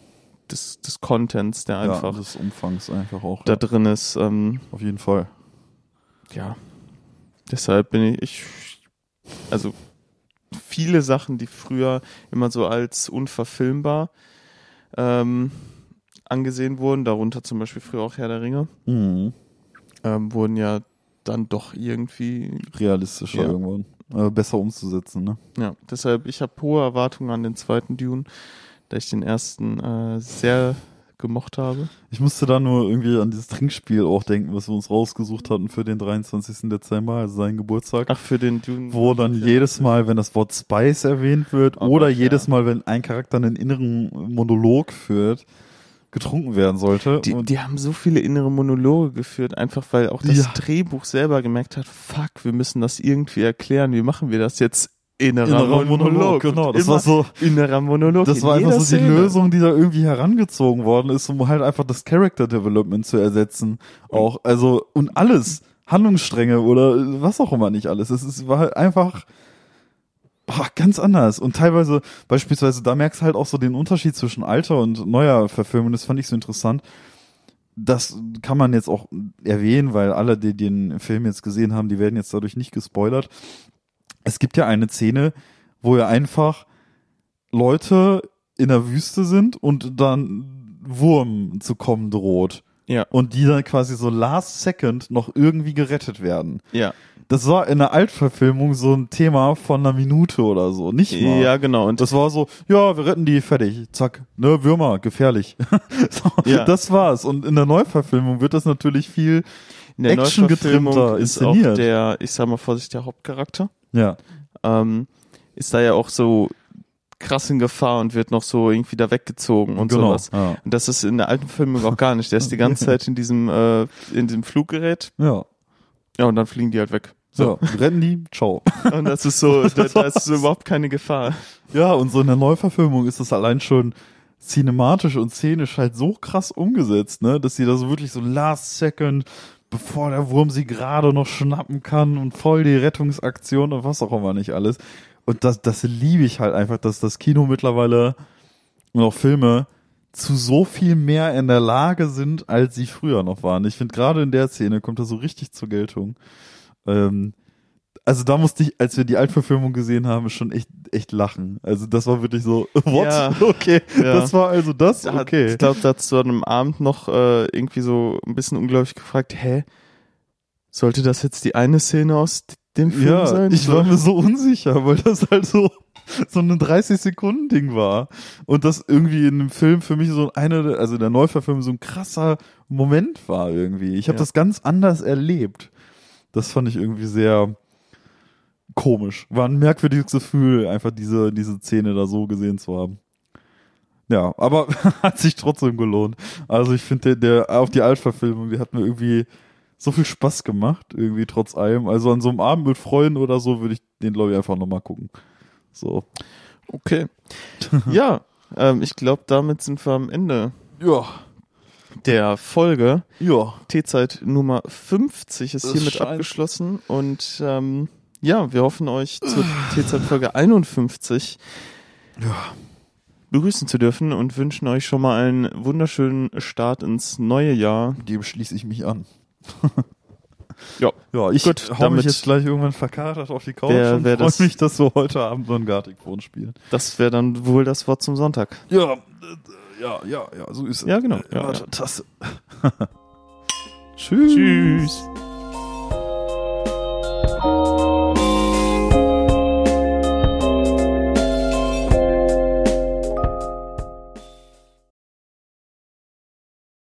des, des Contents, der Ja, einfach des Umfangs einfach auch. da ja. drin ist. Ähm, Auf jeden Fall. ja, deshalb bin ich, ich, also viele Sachen, die früher immer so als unverfilmbar ähm, angesehen wurden, darunter zum Beispiel früher auch Herr der Ringe, Mhm. Ähm, wurden ja dann doch irgendwie, Realistischer Ja. irgendwann. Äh, besser umzusetzen, ne? ja, deshalb, ich habe hohe Erwartungen an den zweiten Dune, da ich den ersten äh, sehr gemocht habe. Ich musste da nur irgendwie an dieses Trinkspiel auch denken, was wir uns rausgesucht hatten für den 23. Dezember, also seinen Geburtstag. Ach, für den Dune. wo dann jedes Mal, wenn das Wort Spice erwähnt wird, Oh oder jedes ja. Mal, wenn ein Charakter einen inneren Monolog führt, getrunken werden sollte. Die, die haben so viele innere Monologe geführt, einfach weil auch das Ja. Drehbuch selber gemerkt hat, fuck, wir müssen das irgendwie erklären. Wie machen wir das jetzt? Innerer, innerer Monolog. Monolog, genau. Das war so, innerer Monolog. das war einfach so die Szene. Lösung, die da irgendwie herangezogen worden ist, um halt einfach das Character Development zu ersetzen. Auch, also, und alles. Handlungsstränge oder was auch immer nicht alles. Es ist, war halt einfach, boah, ganz anders. Und teilweise, beispielsweise, da merkst du halt auch so den Unterschied zwischen alter und neuer Verfilmung. Das fand ich so interessant. Das kann man jetzt auch erwähnen, weil alle, die den Film jetzt gesehen haben, die werden jetzt dadurch nicht gespoilert. Es gibt ja eine Szene, wo ja einfach Leute in der Wüste sind und dann Wurm zu kommen droht. Ja. Und die dann quasi so last second noch irgendwie gerettet werden. Ja. Das war in der Altverfilmung so ein Thema von einer Minute oder so. Nicht mal. Ja, genau. Und Das war so, ja, wir retten die, fertig, zack, ne, Würmer, gefährlich. [LAUGHS] so, Ja. Das war's. Und in der Neuverfilmung wird das natürlich viel, in der actiongetrimmter Neuverfilmung ist auch der, ich sag mal vorsichtig, der Hauptcharakter. ja, Ähm, ist da ja auch so krass in Gefahr und wird noch so irgendwie da weggezogen und Genau, sowas. ja. Und das ist in der alten Filmung auch gar nicht. Der ist die ganze [LAUGHS] Zeit in diesem, äh, in diesem Fluggerät. Ja. Ja, und dann fliegen die halt weg. So, rennen die, ciao. [LAUGHS] Und das ist so, [LAUGHS] da, da ist so überhaupt keine Gefahr. Ja, und so in der Neuverfilmung ist das allein schon cinematisch und szenisch halt so krass umgesetzt, ne, dass sie da so wirklich so last second, bevor der Wurm sie gerade noch schnappen kann und voll die Rettungsaktion und was auch immer nicht alles. Und das, das liebe ich halt einfach, dass das Kino mittlerweile und auch Filme zu so viel mehr in der Lage sind, als sie früher noch waren. Ich finde gerade in der Szene kommt das so richtig zur Geltung. Ähm, also da musste ich, als wir die Altverfilmung gesehen haben, schon echt, echt lachen. Also das war wirklich so, [LAUGHS] what? Ja. Okay, Ja. das war also das? Da Okay. Ich glaube, da hat an einem Abend noch äh, irgendwie so ein bisschen unglaublich gefragt, hä, sollte das jetzt die eine Szene aus dem Film Ja, sein? ich war mir so unsicher, weil das halt so, so ein 30-Sekunden-Ding war. Und das irgendwie in dem Film für mich so eine, also in der Neuverfilmung so ein krasser Moment war irgendwie. Ich habe Ja. das ganz anders erlebt. Das fand ich irgendwie sehr komisch. War ein merkwürdiges Gefühl, einfach diese, diese Szene da so gesehen zu haben. Ja, aber [LAUGHS] hat sich trotzdem gelohnt. Also ich finde, der, der, auch die Altverfilmung, die hat mir irgendwie so viel Spaß gemacht, irgendwie trotz allem. Also an so einem Abend mit Freunden oder so würde ich den, glaube ich, einfach nochmal gucken. So. Okay. [LAUGHS] ja, ähm, ich glaube, damit sind wir am Ende Ja. Der Folge. Ja. T-Zeit Nummer 50 ist Es hiermit scheint- abgeschlossen und ähm, ja, wir hoffen euch zur T-Zeit Folge 51 begrüßen zu dürfen und wünschen euch schon mal einen wunderschönen Start ins neue Jahr. Dem schließe ich mich an. [LAUGHS] Ja, Ja, ich Gut, hau damit- mich jetzt gleich irgendwann verkatert auf die Couch Wer- und wer freue das- mich, dass wir heute Abend so ein Gartic-Phone spielen. das wäre dann wohl das Wort zum Sonntag. Ja, ja, ja, ja, so ist es. Ja, genau. Äh, ja, ja. Taste. [LAUGHS] Tschüss. Tschüss.